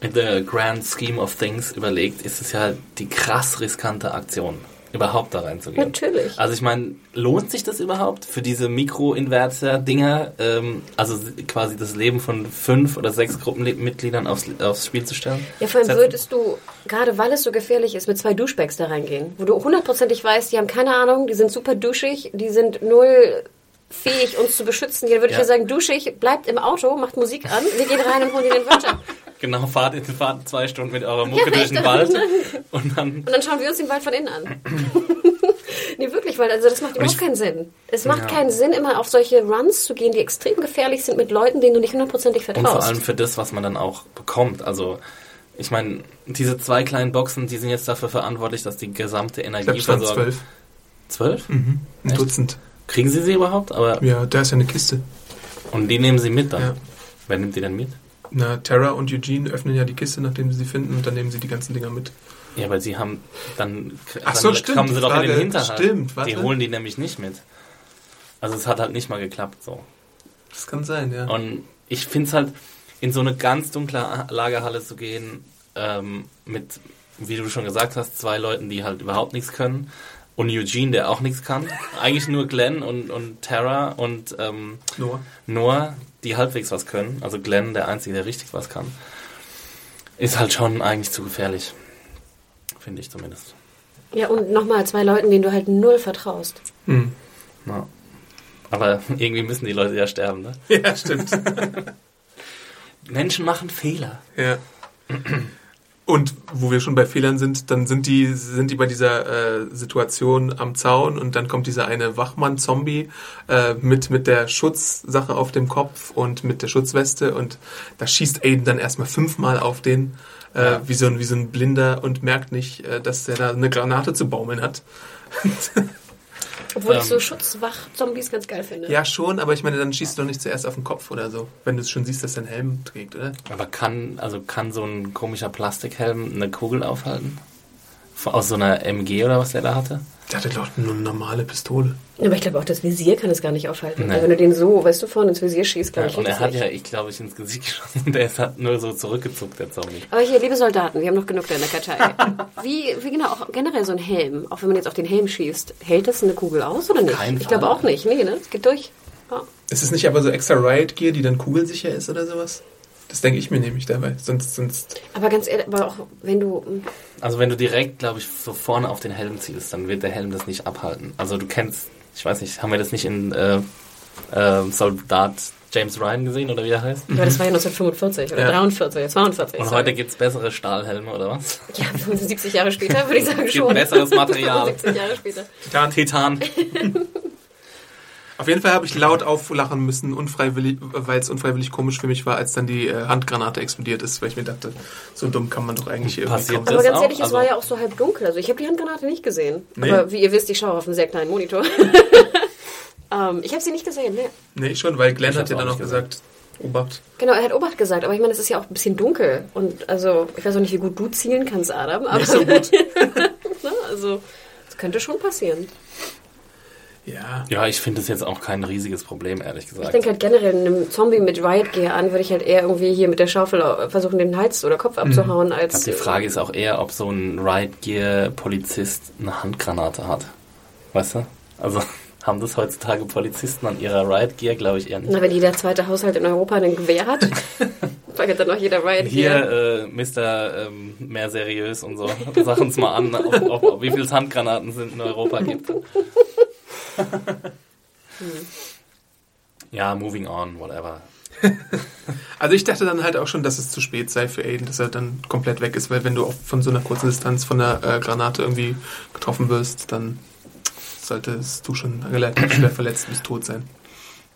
in the grand scheme of things überlegt, ist es ja die krass riskante Aktion, überhaupt da reinzugehen. Natürlich. Also ich meine, lohnt sich das überhaupt für diese Mikroinverter-Dinger, ähm, also quasi das Leben von fünf oder sechs Gruppenmitgliedern aufs, aufs Spiel zu stellen? Ja, vor allem würdest du, gerade weil es so gefährlich ist, mit zwei Duschbags da reingehen, wo du hundertprozentig weißt, die haben keine Ahnung, die sind super duschig, die sind null fähig, uns zu beschützen. Hier würde ich Ja. ja sagen, duschig, bleibt im Auto, macht Musik an, wir gehen rein und holen dir den Wörter. Genau, fahrt, fahrt zwei Stunden mit eurer Mucke Ja, durch den Wald und dann Und dann schauen wir uns den Wald von innen an. nee, wirklich, weil also das macht überhaupt ich- keinen Sinn. Es macht Ja. keinen Sinn, immer auf solche Runs zu gehen, die extrem gefährlich sind mit Leuten, denen du nicht hundertprozentig Und vertraust. vor allem für das, was man dann auch bekommt. Also, ich meine, diese zwei kleinen Boxen, die sind jetzt dafür verantwortlich, dass die gesamte Energieversorgung. zwölf. Zwölf? Mhm. Ein Echt? Dutzend. Kriegen sie sie überhaupt? Aber Ja, da ist ja eine Kiste. und die nehmen sie mit dann. Ja. Wer nimmt die denn mit? Na, Tara und Eugene öffnen ja die Kiste, nachdem sie sie finden, und dann nehmen sie die ganzen Dinger mit. Ja, weil sie haben dann, Ach dann so, stimmt, kommen sie doch in Frage- den Hinterhalt. stimmt, warte. die holen die nämlich nicht mit. Also es hat halt nicht mal geklappt so. Das kann sein, ja. Und ich finde es halt, in so eine ganz dunkle Lagerhalle zu gehen, ähm, mit, wie du schon gesagt hast, zwei Leuten, die halt überhaupt nichts können. Und Eugene, der auch nichts kann. Eigentlich nur Glenn und, und Tara und ähm, Noah. Noah, die halbwegs was können. Also Glenn, der Einzige, der richtig was kann. Ist halt schon eigentlich zu gefährlich. Finde ich zumindest. Ja, und nochmal zwei Leuten, denen du halt null vertraust. Hm. Ja. Aber irgendwie müssen die Leute ja sterben, ne? Ja, stimmt. Menschen machen Fehler. ja. Und wo wir schon bei Fehlern sind, dann sind die, sind die bei dieser äh, Situation am Zaun und dann kommt dieser eine Wachmann-Zombie äh, mit, mit der Schutzsache auf dem Kopf und mit der Schutzweste und da schießt Aiden dann erstmal fünfmal auf den, äh, Ja. wie, so ein, wie so ein Blinder und merkt nicht, äh, dass er da eine Granate zu baumeln hat. Obwohl ich Ähm. so Schutzwach-Zombies ganz geil finde. Ja, schon, aber ich meine, dann schießt du doch nicht zuerst auf den Kopf oder so, wenn du es schon siehst, dass er einen Helm trägt, oder? Aber kann, also kann so ein komischer Plastikhelm eine Kugel aufhalten? Aus so einer MG oder was der da hatte? Der hatte doch nur eine normale Pistole. Aber ich glaube auch, das Visier kann es gar nicht aufhalten. Nee. Also wenn du den so, weißt du, vorne ins Visier schießt, glaube Ja, ich, und er es hat nicht. ja, ich glaube, ich ins Gesicht geschossen. Der ist halt nur so zurückgezuckt, der Zombie. Aber hier, liebe Soldaten, wir haben noch genug da in der Kartei. wie, wie genau, auch generell so ein Helm, auch wenn man jetzt auf den Helm schießt, hält das eine Kugel aus oder nicht? keinen ich glaube auch nicht. Nee, ne? Es geht durch. Ja. Ist es nicht aber so extra Riot Gear, die dann kugelsicher ist oder sowas? Das denke ich mir nämlich dabei. Sonst, sonst. Aber ganz ehrlich, aber auch wenn du. Also wenn du direkt, glaube ich, so vorne auf den Helm zielst, dann wird der Helm das nicht abhalten. Also du kennst, ich weiß nicht, haben wir das nicht in äh, äh, Soldat James Ryan gesehen oder wie er heißt? Aber das war ja 1945 oder Ja. 43, 42. Und sorry. heute gibt's bessere Stahlhelme oder was? Ja, 75 Jahre später würde ich sagen Gibt schon. besseres Material. 75 Jahre später. Titan. Titan. Auf jeden Fall habe ich laut auflachen müssen, unfreiwillig, weil es unfreiwillig komisch für mich war, als dann die äh, Handgranate explodiert ist, weil ich mir dachte, so dumm kann man doch eigentlich irgendwie Passiert das? Aber ganz auch? ehrlich, es Also- war ja auch so halb dunkel. Also ich habe die Handgranate nicht gesehen. Nee? Aber wie ihr wisst, ich schaue auf einem sehr kleinen Monitor. ähm, ich habe sie nicht gesehen, ne? Nee, schon, weil Glenn Ich hat ja dann auch gesagt, Obacht. Genau, er hat Obacht gesagt, aber ich meine, es ist ja auch ein bisschen dunkel. Und also, ich weiß auch nicht, wie gut du zielen kannst, Adam, aber Nicht so gut. ne, also, es könnte schon passieren. Ja. Ja, ich finde das jetzt auch kein riesiges Problem, ehrlich Ich gesagt. denke halt generell, einem Zombie mit Riot Gear an, würde ich halt eher irgendwie hier mit der Schaufel versuchen, den Hals oder Kopf abzuhauen, Ich als. glaub, die Frage ist auch eher, ob so ein Riot Gear Polizist eine Handgranate hat. Weißt du? Also haben das heutzutage Polizisten an ihrer Riot Gear, glaube ich eher nicht. Na, wenn jeder zweite Haushalt in Europa ein Gewehr hat, dann hat dann auch jeder Riot Hier, Gear. äh, Mr. Ähm, mehr seriös und so. Sag uns mal an, ob, ob, ob, wie viele Handgranaten es in Europa gibt. ja, moving on, whatever. Also ich dachte dann halt auch schon, dass es zu spät sei für Aiden, dass er dann komplett weg ist, weil wenn du auch von so einer kurzen Distanz von der äh, Granate irgendwie getroffen wirst, dann solltest du schon relativ schwer verletzt bis tot sein.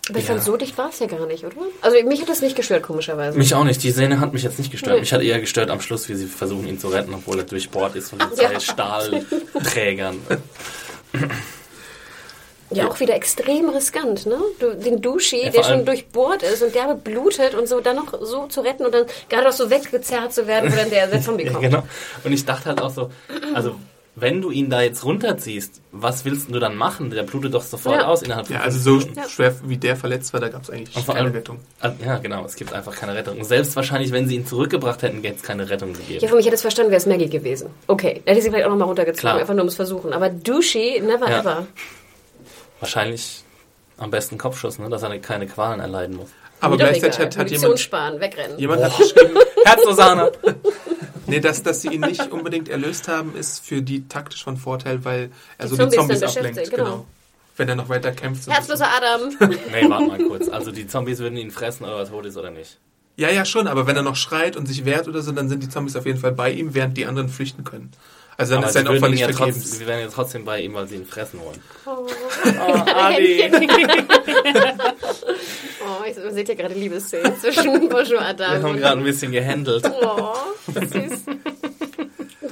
Aber ich ja. fand, so dicht war es ja gar nicht, oder? Also mich hat das nicht gestört, komischerweise. Mich auch nicht. Die Szene hat mich jetzt nicht gestört. Nee. Mich hat eher gestört am Schluss, wie sie versuchen, ihn zu retten, obwohl er durchbohrt ist von den zwei ja. Stahlträgern. Ja, auch wieder extrem riskant, ne? Du, den Duschi, Ja, der allem- schon durchbohrt ist und der blutet und so, dann noch so zu retten und dann gerade auch so weggezerrt zu werden, wo dann der, der Zombie Ja, kommt. genau. Und ich dachte halt auch so, also wenn du ihn da jetzt runterziehst, was willst du dann machen? Der blutet doch sofort Ja. aus innerhalb von Ja, also so. Ja. schwer wie der verletzt war, da gab es eigentlich vor keine allem- Rettung. Ah, Ja, genau, es gibt einfach keine Rettung. Und selbst wahrscheinlich, wenn sie ihn zurückgebracht hätten, hätte es keine Rettung gegeben. Ja, für mich hätte es verstanden, wäre es Maggie gewesen. Okay, da hätte sie vielleicht auch nochmal runtergezogen, Klar. einfach nur ums Versuchen. Aber Duschi, never Ja. ever. Wahrscheinlich am besten Kopfschuss, ne? dass er keine Qualen erleiden muss. Aber gleichzeitig egal. hat, hat Munition jemand, sparen, wegrennen. jemand hat geschrieben, Herzlosana! nee, dass, dass sie ihn nicht unbedingt erlöst haben, ist für die taktisch von Vorteil, weil er Die so die Zombies Zombies dann ablenkt. Genau. genau. Wenn er noch weiter kämpft. so. Herzloser Adam. nee, warte mal kurz. Also die Zombies würden ihn fressen, ob er tot ist oder nicht. Ja, ja, schon, aber wenn er noch schreit und sich wehrt oder so, dann sind die Zombies auf jeden Fall bei ihm, während die anderen flüchten können. Also dann Aber ist sein Opfer nicht ja vergebens. trotzdem, sie wären ja trotzdem bei ihm, weil sie ihn fressen wollen. Oh, ich, man sieht ja gerade Liebeszenen zwischen Bosch und Wir Adam. haben gerade ein bisschen gehandelt. Oh, süß.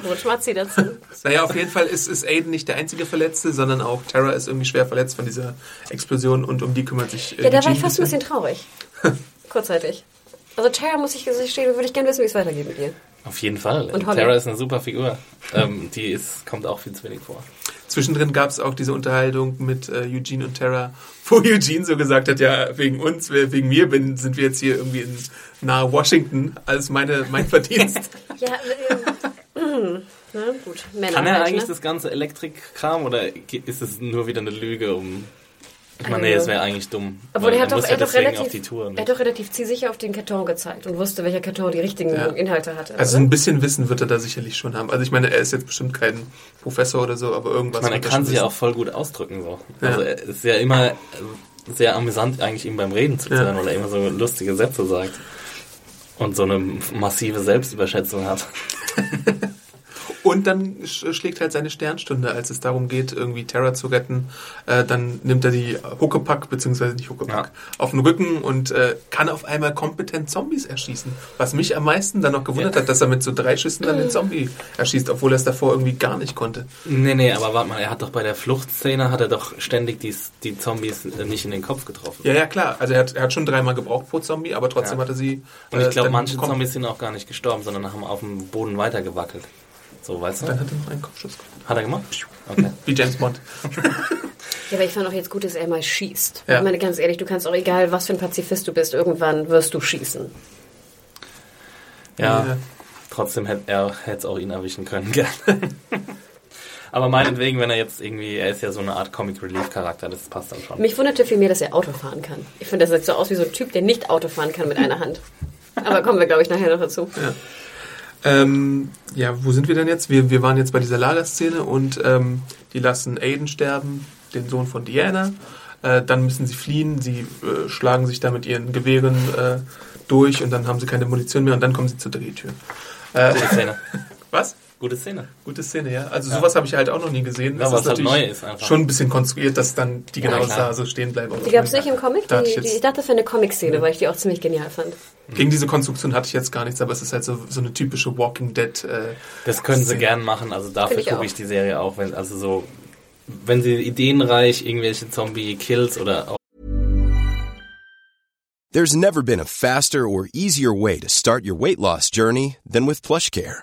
Rutsch Matzi dazu. Naja, auf jeden Fall ist, ist Aiden nicht der einzige Verletzte, sondern auch Tara ist irgendwie schwer verletzt von dieser Explosion und um die kümmert sich äh, Ja, da war ich fast ein bisschen traurig. Kurzzeitig. Also Tara, muss ich gestehen, würde ich gerne wissen, wie es weitergeht mit ihr. Auf jeden Fall. Und Holly. Tara ist eine super Figur. ähm, die ist, kommt auch viel zu wenig vor. Zwischendrin gab es auch diese Unterhaltung mit äh, Eugene und Tara, wo Eugene so gesagt hat, ja, wegen uns, we- wegen mir bin, sind wir jetzt hier irgendwie in nahe Washington, alles meine, mein Verdienst. Ja, äh, mm, na gut. Männer Kann er halt, eigentlich ne? das ganze Elektrikkram oder ist es nur wieder eine Lüge, um. Ich meine, nee, Also- es wäre eigentlich dumm. Obwohl er hat, doch, er, ja hat doch relativ, auf die Tour. er hat doch relativ zielsicher auf den Karton gezeigt und wusste, welcher Karton die richtigen Ja. Inhalte hatte. Also oder? ein bisschen Wissen wird er da sicherlich schon haben. Also ich meine, er ist jetzt bestimmt kein Professor oder so, aber irgendwas. Ich meine, er kann sich ja auch voll gut ausdrücken. So. Ja. Also er ist ja immer äh, sehr amüsant, eigentlich ihm beim Reden zu Ja. zuhören, weil er immer so lustige Sätze sagt. Und so eine massive Selbstüberschätzung hat. Und dann sch- schlägt halt seine Sternstunde, als es darum geht, irgendwie Terra zu retten. Äh, dann nimmt er die Huckepack, beziehungsweise nicht Huckepack, Ja. auf den Rücken und äh, kann auf einmal kompetent Zombies erschießen. Was mich am meisten dann noch gewundert Ja. hat, dass er mit so drei Schüssen dann den Zombie erschießt, obwohl er es davor irgendwie gar nicht konnte. Nee, nee, aber warte mal, er hat doch bei der Fluchtszene, hat er doch ständig die, die Zombies äh, nicht in den Kopf getroffen. Ja, ja, klar. Also er hat, er hat schon dreimal gebraucht pro Zombie, aber trotzdem Ja. hat er sie. Und ich äh, glaube, manche Zombies sind auch gar nicht gestorben, sondern haben auf dem Boden weitergewackelt. So, weißt du? Dann hat er noch einen Kopfschuss gemacht. Hat er gemacht? Okay. Wie James Bond. Ja, aber ich fand auch jetzt gut, dass er mal schießt. Ja. Ich meine, ganz ehrlich, du kannst auch, egal was für ein Pazifist du bist, irgendwann wirst du schießen. Ja, Ja. trotzdem hätte er hätte es auch ihn erwischen können, gerne. Aber meinetwegen, wenn er jetzt irgendwie, er ist ja so eine Art Comic Relief Charakter, das passt dann schon. Mich wunderte vielmehr, dass er Auto fahren kann. Ich finde, das sieht so aus wie so ein Typ, der nicht Auto fahren kann mit einer Hand. Aber kommen wir, glaube ich, nachher noch dazu. Ähm, ja, wo sind wir denn jetzt? Wir, wir waren jetzt bei dieser Lagerszene und ähm, die lassen Aiden sterben, den Sohn von Diana. Äh, dann müssen sie fliehen, sie äh, schlagen sich da mit ihren Gewehren äh, durch und dann haben sie keine Munition mehr und dann kommen sie zur Drehtür. Äh, was? Gute Szene. Gute Szene, ja. Also sowas habe ich halt auch noch nie gesehen. Ja, Das was halt natürlich neu ist einfach. Schon ein bisschen konstruiert, dass dann die genau da so stehen bleiben. Die gab es nicht im Comic? Da Die, ich die, ich dachte, das wäre eine Comic-Szene, weil ich die auch ziemlich genial fand. Gegen diese Konstruktion hatte ich jetzt gar nichts, aber es ist halt so, so eine typische Walking Dead. Äh, Das können sie Szene. gern machen, also dafür gucke ich die Serie auch, wenn, also so, wenn sie ideenreich irgendwelche Zombie-Kills oder auch There's never been a faster or easier way to start your weight loss journey than with PlushCare.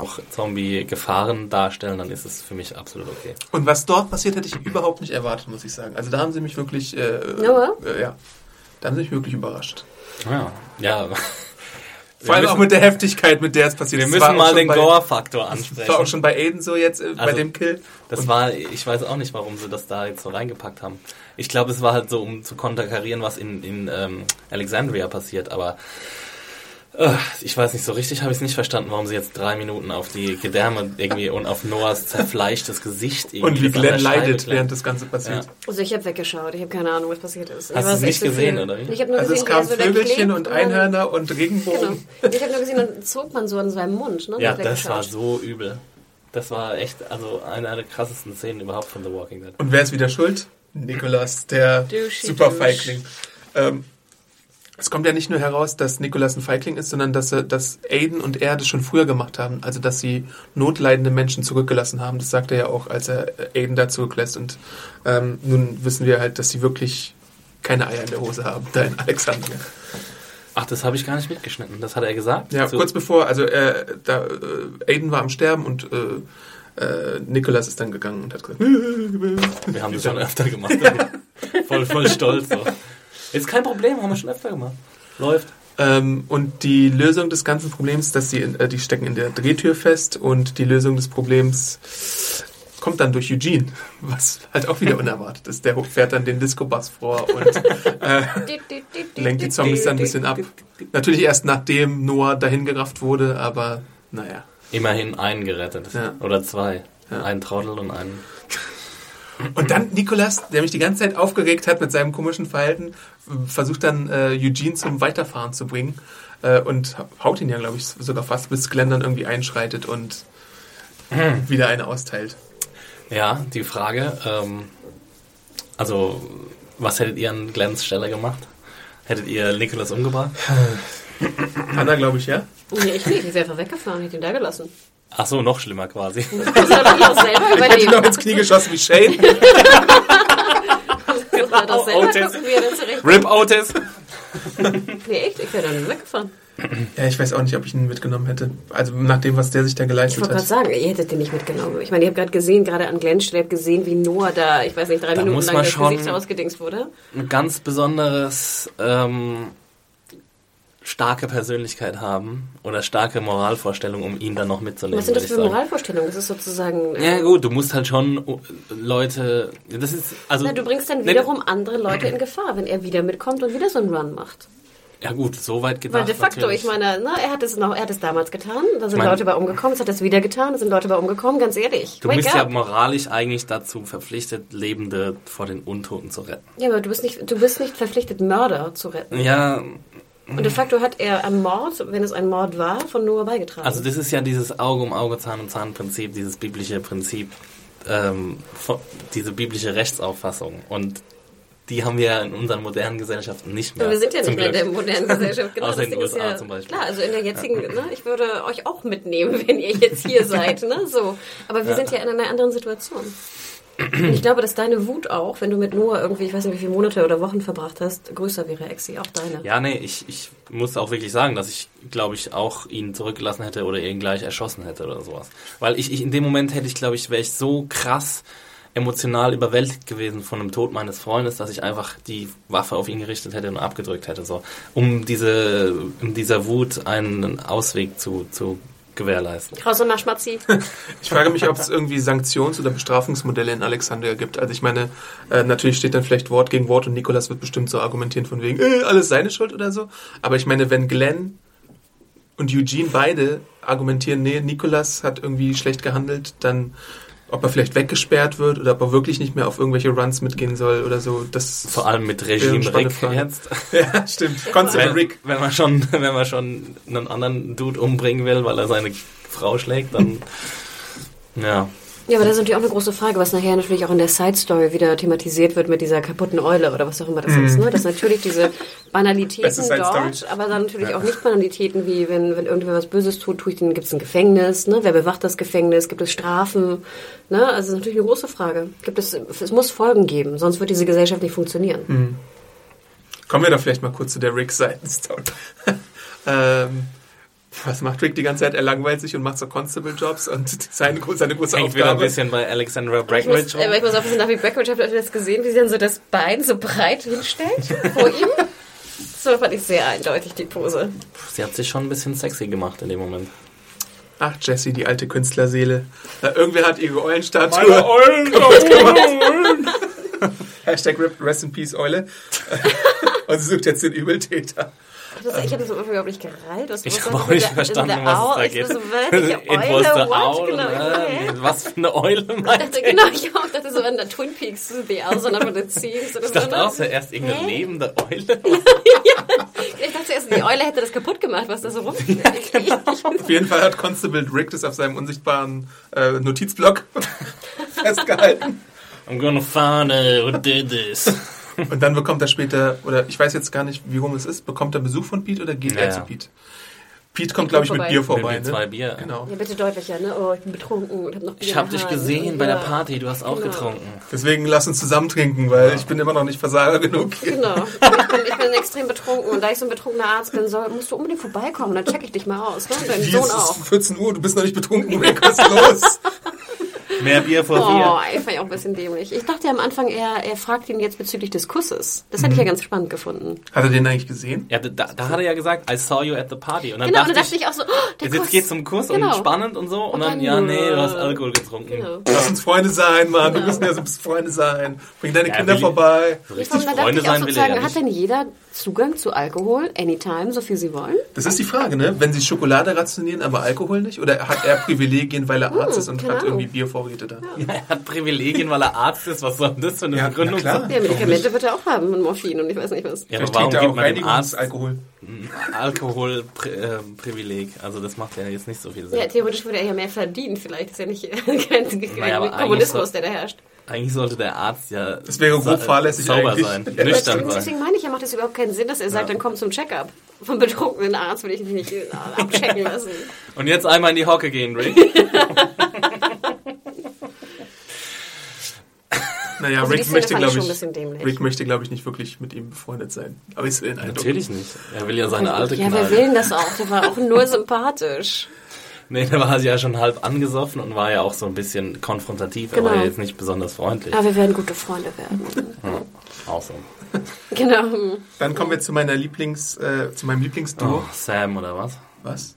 Auch Zombie-Gefahren darstellen, dann ist es für mich absolut okay. Und was dort passiert, hätte ich überhaupt nicht erwartet, muss ich sagen. Also da haben sie mich wirklich, äh, äh, ja, da haben sie mich wirklich überrascht. Ja, ja. Vor allem wir auch müssen, mit der Heftigkeit, mit der es passiert wir ist. müssen War auch mal den bei- Gore-Faktor Das war auch ansprechen. schon bei Aiden so jetzt, äh, bei Also, dem Kill. Das war, ich weiß auch nicht, warum sie das da jetzt so reingepackt haben. Ich glaube, es war halt so, um zu konterkarieren, was in, in ähm, Alexandria passiert, aber ich weiß nicht, so richtig habe ich es nicht verstanden, warum sie jetzt drei Minuten auf die Gedärme irgendwie und auf Noahs zerfleischtes Gesicht irgendwie Und wie Glenn leidet, während das Ganze passiert. Ja. Also ich habe weggeschaut. Ich habe keine Ahnung, was passiert ist. Ich Hast du es nicht gesehen, oder wie? Ich habe nur Also es gesehen, wie kamen so Vögelchen und dann- Einhörner und Genau. Regenbogen. Ich habe nur gesehen, dann zog man so an seinem Mund. Ne? Ja, Und das war so übel. Das war echt, also eine der krassesten Szenen überhaupt von The Walking Dead. Und wer ist wieder schuld? Nicholas, der Douchey super Douche. Feigling. Ähm, es kommt ja nicht nur heraus, dass Nicholas ein Feigling ist, sondern dass, er- dass Aiden und er das schon früher gemacht haben. Also, dass sie notleidende Menschen zurückgelassen haben. Das sagt er ja auch, als er Aiden da zurücklässt. Und ähm, nun wissen wir halt, dass sie wirklich keine Eier in der Hose haben, da in Alexandria. Ach, das habe ich gar nicht mitgeschnitten. Das hat er gesagt? Ja, So- kurz bevor, also äh, da, äh, Aiden war am Sterben und äh, äh, Nicholas ist dann gegangen und hat gesagt, Wir haben das schon öfter gemacht. voll, voll stolz. So. Ist kein Problem, haben wir schon öfter gemacht. Läuft. Ähm, und die Lösung des ganzen Problems, dass sie, in, äh, die stecken in der Drehtür fest und die Lösung des Problems kommt dann durch Eugene, was halt auch wieder unerwartet ist. Der fährt dann den Disco-Bass vor und äh, lenkt die Zombies dann ein bisschen ab. Natürlich erst nachdem Noah dahin gerafft wurde, aber naja. Immerhin einen gerettet. Ja. Oder zwei. Ja. Einen Trottel und einen. Und dann Nikolas, der mich die ganze Zeit aufgeregt hat mit seinem komischen Verhalten, versucht dann äh, Eugene zum Weiterfahren zu bringen äh, und haut ihn ja, glaube ich, sogar fast, bis Glenn dann irgendwie einschreitet und wieder eine austeilt. Ja, die Frage, ähm, also was hättet ihr an Glens Stelle gemacht? Hättet ihr Nicholas umgebracht? Anna, glaube ich, ja? Nee, ich nicht. Ich wäre einfach weggefahren, hätte ihn da gelassen. Ach so, noch schlimmer quasi. Das soll doch noch selber Ich hätte ihn überleben. noch ins Knie geschossen wie Shane. Doch selber Otis. gucken, Rip Otis! Nee, echt, ich wäre dann weggefahren. Ja, ich weiß auch nicht, ob ich ihn mitgenommen hätte. Also nach dem, was der sich da Ich geleistet wollte gerade hat. sagen, ihr hättet den nicht mitgenommen. Ich meine, ihr habt gerade gesehen, gerade an Glenn habt gesehen, wie Noah da, ich weiß nicht, drei Da Minuten lang man das Gesicht ausgedingst wurde. Ein ganz besonderes ähm, starke Persönlichkeit haben oder starke Moralvorstellung, um ihn dann noch mitzunehmen. Was sind das für. Moralvorstellungen? Das ist sozusagen... Ja äh, gut, du musst halt schon uh, Leute, das ist also Na, du bringst dann Ne, wiederum andere Leute in Gefahr, wenn er wieder mitkommt und wieder so einen Run macht. Ja gut, so weit gedacht. Weil de facto, natürlich. ich meine, na, er hat es noch, er hat es damals getan, da sind Mein- Leute bei umgekommen, es hat es wieder getan, da sind Leute bei umgekommen, ganz ehrlich. Du Wake bist ja up. moralisch eigentlich dazu verpflichtet, Lebende vor den Untoten zu retten. Ja, aber du bist nicht, du bist nicht verpflichtet, Mörder zu retten. Ja, Und de facto hat er am Mord, wenn es ein Mord war, von Noah beigetragen. also das ist ja dieses Auge um Auge, Zahn um Zahn Prinzip, dieses biblische Prinzip, ähm, diese biblische Rechtsauffassung. Und die haben wir ja in unseren modernen Gesellschaften nicht mehr. wir sind ja nicht mehr in der modernen Gesellschaft. Genau, Außer in den USA ja, zum Beispiel. Klar, also in der jetzigen, ne, ich würde euch auch mitnehmen, wenn ihr jetzt hier seid, ne, so. Aber wir sind ja in einer anderen Situation. Ich glaube, dass deine Wut auch, wenn du mit Noah irgendwie, ich weiß nicht, wie viele Monate oder Wochen verbracht hast, größer wäre, Exi, auch deine. Ja, nee, ich, ich muss auch wirklich sagen, dass ich, glaube ich, auch ihn zurückgelassen hätte oder ihn gleich erschossen hätte oder sowas. Weil ich, ich in dem Moment hätte ich, glaube ich, wäre ich so krass emotional überwältigt gewesen von dem Tod meines Freundes, dass ich einfach die Waffe auf ihn gerichtet hätte und abgedrückt hätte, so, um diese, um dieser Wut einen Ausweg zu, zu gewährleisten. Nach Schmatzi. Ich frage mich, ob es irgendwie Sanktions- oder Bestrafungsmodelle in Alexandria gibt. Also ich meine, äh, natürlich steht dann vielleicht Wort gegen Wort und Nikolas wird bestimmt so argumentieren von wegen, äh, alles seine Schuld oder so. Aber ich meine, wenn Glenn und Eugene beide argumentieren, nee, Nikolas hat irgendwie schlecht gehandelt, dann ob er vielleicht weggesperrt wird oder ob er wirklich nicht mehr auf irgendwelche Runs mitgehen soll oder so. Das Vor allem mit Regime Rick Frage. jetzt. ja, stimmt. Constable Wenn, Rick. wenn man schon, wenn man schon einen anderen Dude umbringen will, weil er seine Frau schlägt, dann, ja. Ja, aber das ist natürlich auch eine große Frage, was nachher natürlich auch in der Side-Story wieder thematisiert wird mit dieser kaputten Eule oder was auch immer das ist. Ne? Dass natürlich diese Banalitäten dort, aber dann natürlich auch nicht Banalitäten wie, wenn, wenn irgendwer was Böses tut, tue ich den, gibt es ein Gefängnis, ne? wer bewacht das Gefängnis, gibt es Strafen? Ne? Also das ist natürlich eine große Frage. Gibt es, es muss Folgen geben, sonst wird diese Gesellschaft nicht funktionieren. Kommen wir doch vielleicht mal kurz zu der Rick-Seitenstory. ähm, was macht Rick die ganze Zeit? Er langweilt sich und macht so Constable-Jobs und seine, seine große Hängt wieder ein Aufgabe. bisschen bei Alexandra Ich muss, äh, ich muss aufpassen, nach wie Breckenridge habt ihr das gesehen, wie sie dann so das Bein so breit hinstellt vor ihm? So fand ich sehr eindeutig, die Pose. Sie hat sich schon ein bisschen sexy gemacht in dem Moment. Ach, Jessie, die alte Künstlerseele. Äh, irgendwer hat ihre Eulenstatue. Eulen! Hashtag Rip- Rest in Peace Eule. und sie sucht jetzt den Übeltäter. Das, ich habe das am Anfang überhaupt nicht gereilt. Was, Ich habe auch das nicht der- verstanden, was es Au- da ich geht. so, Eule, the what? owl. Genau, ich äh, Was für eine Eule Ich meint dachte, genau, ich auch dachte so an der Twin Peaks, The Owl, und von den oder Ich so. dachte auch zuerst irgendeine lebende Eule. Ich dachte zuerst, die Eule hätte das kaputt gemacht, was da so rumfliegt. genau. Auf jeden Fall hat Constable Rick das auf seinem unsichtbaren äh, Notizblock festgehalten. I'm gonna find out who did this. Und dann bekommt er später, oder ich weiß jetzt gar nicht, wie rum es ist, bekommt er Besuch von Pete oder geht Ja, er ja. zu Pete? Pete kommt, glaube ich, mit vorbei. Bier vorbei. Mit zwei Ne? Bier. Genau. Ja, bitte deutlicher, ne? Oh, ich bin betrunken und hab noch Bier Ich habe in dich gesehen bei der Ja. Party, du hast auch Genau. getrunken. Deswegen lass uns zusammen trinken, weil ich bin immer noch nicht Versager genug. Genau. Ich bin, ich bin extrem betrunken und da ich so ein betrunkener Arzt bin, soll, musst du unbedingt vorbeikommen, dann check ich dich mal aus. Ne? Und dein Wie Sohn ist es auch. 14 Uhr, du bist noch nicht betrunken, Rick, was ist los? Mehr Bier vor Oh, Bier. fand ich auch ein bisschen dämlich. Ich dachte ja am Anfang, er, er fragt ihn jetzt bezüglich des Kusses. Das hätte ich ja ganz spannend gefunden. Hat er den eigentlich gesehen? Ja, da, da hat er ja gesagt, I saw you at the party. Und dann Genau, und dachte dann dachte ich, ich auch so, oh, der jetzt Kuss. geht's zum Kuss Genau. und spannend und so. Und, Und dann, dann, ja, nee, du hast Alkohol getrunken. Genau. Lass uns Freunde sein, Mann. Wir müssen ja so ein bisschen Freunde sein. Bring deine Ja, Kinder will- vorbei. So Und richtig Freunde sein will er ja hat nicht. denn jeder Zugang zu Alkohol, anytime, so viel sie wollen? Das ist die Frage, ne? Wenn sie Schokolade rationieren, aber Alkohol nicht? Oder hat er Privilegien, weil er Arzt ist und hat irgendwie Ahnung. Bier vor Ausrede da. Er hat Privilegien, weil er Arzt ist. Was soll denn das für eine Ja, Begründung sein? Ja, Medikamente wird er auch haben und Morphin und ich weiß nicht was. Ja, aber warum er gibt auch man dem Arzt Reinigungsalkohol. Alkoholprivileg? Also das macht ja jetzt nicht so viel Sinn. Ja, theoretisch würde er ja mehr verdienen, vielleicht ist ja nicht kein, Naja, Kommunismus, der da herrscht. Eigentlich sollte der Arzt ja Das wäre grob fahrlässig sauber eigentlich. sein, Ja, nüchtern sein. Deswegen meine ich, ja, macht es überhaupt keinen Sinn, dass er sagt, dann komm zum Check-up. Vom betrunkenen Arzt will ich mich nicht äh, abchecken lassen. Und jetzt einmal in die Hocke gehen, Rick. Naja, Also Rick möchte, glaube ich. Rick möchte, glaube ich, nicht wirklich mit ihm befreundet sein. Aber ist. Natürlich nicht. Er will ja seine alte ja, wer will denn das auch? Der war auch nur sympathisch. Nee, der war ja schon halb angesoffen und war ja auch so ein bisschen konfrontativ. Er war Genau. ja jetzt nicht besonders freundlich. Aber wir werden gute Freunde werden. Auch so. Genau. Dann kommen wir zu meiner Lieblings, äh, zu meinem Lieblingsduo. Oh, Sam oder was? Was?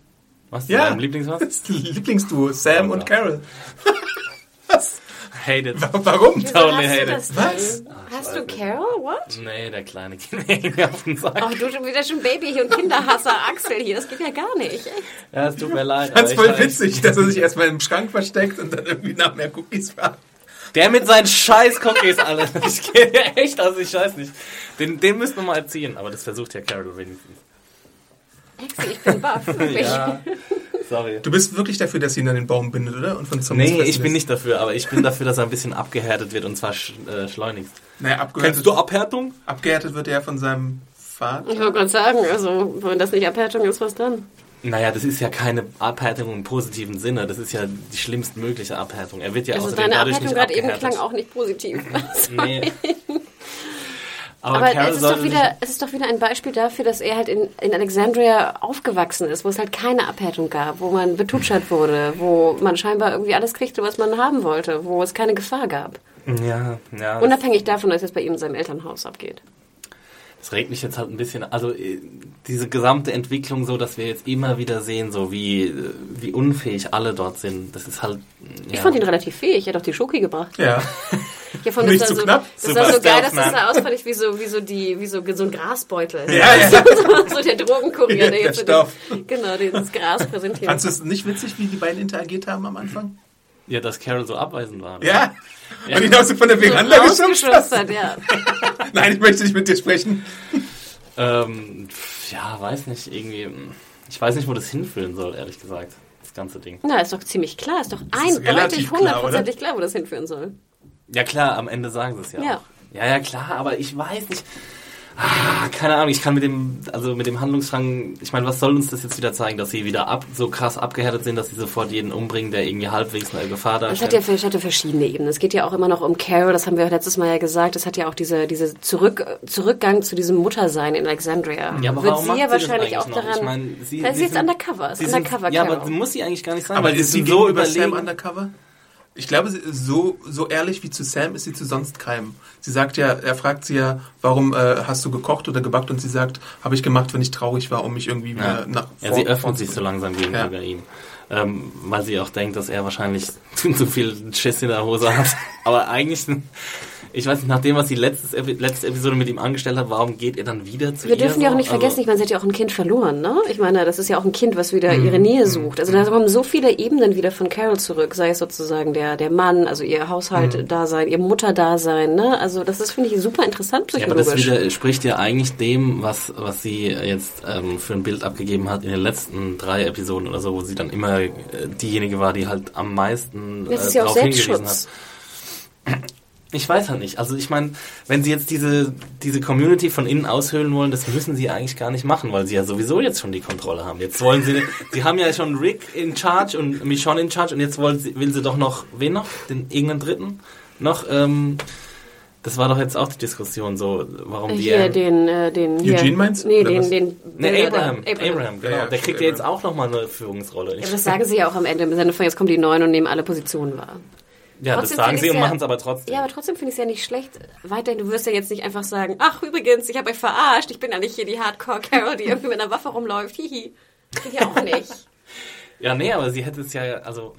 Was? Ja. Dein Lieblingswas? Das Lieblingsduo, Sam Oh und. Carol. Was? Hated. Warum? Wieso Totally hast du hate das it. Was? Hast du Carol? What? Nee, der kleine Kind geht mir auf den Sack. Oh, du schon wieder schon Baby und Kinderhasser Axel hier. Das geht ja gar nicht. Ja, es tut mir leid. Aber voll witzig, dass er sich erstmal im Schrank versteckt und dann irgendwie nach mehr Cookies fragt. Der mit seinen scheiß Cookies, Alter. Ich gehe echt, also ich weiß nicht. Den, den müssen wir mal erziehen, aber das versucht ja Carol wenigstens. Axel, ich bin baff. Ja, sorry. Du bist wirklich dafür, dass sie ihn an den Baum bindet, oder? Und von Zombies Nee, ich bin nicht dafür, aber ich bin dafür, dass er ein bisschen abgehärtet wird und zwar sch äh, schleunigst. Naja, abgehärtet, Kennst du Abhärtung? abgehärtet wird er von seinem Vater. Ich wollte gerade sagen, also, wenn das nicht Abhärtung ist, was dann? Naja, das ist ja keine Abhärtung im positiven Sinne. Das ist ja die schlimmstmögliche Abhärtung. Er wird ja Also außerdem deine dadurch Abhärtung nicht gerade eben klang auch nicht positiv. Nee. Aber, Aber Carol es ist, doch wieder, es ist doch wieder ein Beispiel dafür, dass er halt in, in Alexandria aufgewachsen ist, wo es halt keine Abhärtung gab, wo man betutschert wurde, wo man scheinbar irgendwie alles kriegte, was man haben wollte, wo es keine Gefahr gab. ja, ja. Unabhängig davon, dass es bei ihm in seinem Elternhaus abgeht. Das regt mich jetzt halt ein bisschen, also äh, diese gesamte Entwicklung so, dass wir jetzt immer wieder sehen, so wie, äh, wie unfähig alle dort sind. Das ist halt. Ja. Ich fand ihn relativ fähig, er hat doch die Schoki gebracht. Ja. Ja, von Nicht das zu so, knapp. Das sah so geil, dass das man. sah aus, fand ich, wie so, wie so, die, wie so, so ein Grasbeutel. Ja, ja. so der Drogenkurier, der Der jetzt so Stoff. den, genau, das Gras präsentiert. Fandest du es nicht witzig, wie die beiden interagiert haben am Anfang? Ja, dass Carol so abweisend war. Ja. Und ihn auch so von der so Veranda geschubst rausgeschubst hast. hat, ja. Nein, ich möchte nicht mit dir sprechen. Ähm, ja, weiß nicht, irgendwie. mm, Ich weiß nicht, wo das hinführen soll, ehrlich gesagt. Das ganze Ding. Na, ist doch ziemlich klar, ist doch ist eindeutig, relativ klar, hundertprozentig klar, wo das hinführen soll. Ja, klar, am Ende sagen sie es ja. Ja. Auch. Ja, ja, klar, aber ich weiß nicht. Ah, keine Ahnung, ich kann mit dem, also mit dem Handlungsstrang, ich meine, was soll uns das jetzt wieder zeigen, dass sie wieder ab, so krass abgehärtet sind, dass sie sofort jeden umbringen, der irgendwie halbwegs eine Gefahr darstellt? hat ja, es hat ja verschiedene Ebenen. Es geht ja auch immer noch um Carol, das haben wir letztes Mal ja gesagt. Es hat ja auch diese, diese Zurück, Zurückgang zu diesem Muttersein in Alexandria. Ja, aber Wird warum sie macht ja sie das wahrscheinlich auch noch? daran. Ich meine, sie- weil sie sie jetzt sind- undercover ist. Sie sind- Undercover ja, Carol. aber muss sie eigentlich gar nicht sein. Aber weil ist sie so gegenüber Sam überlegen. undercover? Ich glaube, so, so ehrlich wie zu Sam ist sie zu sonst keinem. Sie sagt ja, er fragt sie ja, warum äh, hast du gekocht oder gebackt? Und sie sagt, habe ich gemacht, wenn ich traurig war, um mich irgendwie wieder Ja. nach ja, sie öffnet sich so langsam gegenüber ihm. Ähm, weil sie auch denkt, dass er wahrscheinlich zu viel Schiss in der Hose hat. Aber eigentlich, ich weiß nicht, nach dem, was sie letztes, Epi- letzte Episode mit ihm angestellt hat, warum geht er dann wieder zu Wir ihr dürfen ja so? auch nicht Also- vergessen, ich meine, sie hat ja auch ein Kind verloren, ne? Ich meine, das ist ja auch ein Kind, was wieder Mhm. ihre Nähe sucht. Also da kommen so viele Ebenen wieder von Carol zurück, sei es sozusagen der, der Mann, also ihr Haushalt-Dasein, ihr Mutter-Dasein, ne? Also das ist, finde ich, super interessant Ja, aber das psychologisch. widerspricht ja eigentlich dem, was, was sie jetzt ähm, für ein Bild abgegeben hat in den letzten drei Episoden oder so, wo sie dann immer äh, diejenige war, die halt am meisten äh, das ist ja auch darauf hingewiesen hat. Ich weiß halt nicht. Also ich meine, wenn sie jetzt diese, diese Community von innen aushöhlen wollen, das müssen sie eigentlich gar nicht machen, weil sie ja sowieso jetzt schon die Kontrolle haben. Jetzt wollen sie, sie haben ja schon Rick in charge und Michonne in charge und jetzt wollen sie, will sie doch noch, wen noch? Den irgendeinen dritten? Noch, ähm, das war doch jetzt auch die Diskussion, so, warum die... Hier, den, äh, den, hier. Eugene meinst du, Nee, oder den, was? den, Ne, Bilder Abraham, da. Abraham, genau. Ja, ja, der kriegt ja jetzt Abraham. auch nochmal eine Führungsrolle. Ja, das sagen sie ja auch am Ende im Sinne von, jetzt kommen die Neuen und nehmen alle Positionen wahr. Ja, das Trotzdem sagen find sie und ja- machen es aber trotzdem. Ja, aber trotzdem finde ich es ja nicht schlecht. Weiterhin, du wirst ja jetzt nicht einfach sagen, ach übrigens, ich habe euch verarscht, ich bin ja nicht hier die Hardcore-Carol, die irgendwie mit einer Waffe rumläuft, hihi. Geht ja auch nicht. Ja, nee, aber sie hätte es ja, also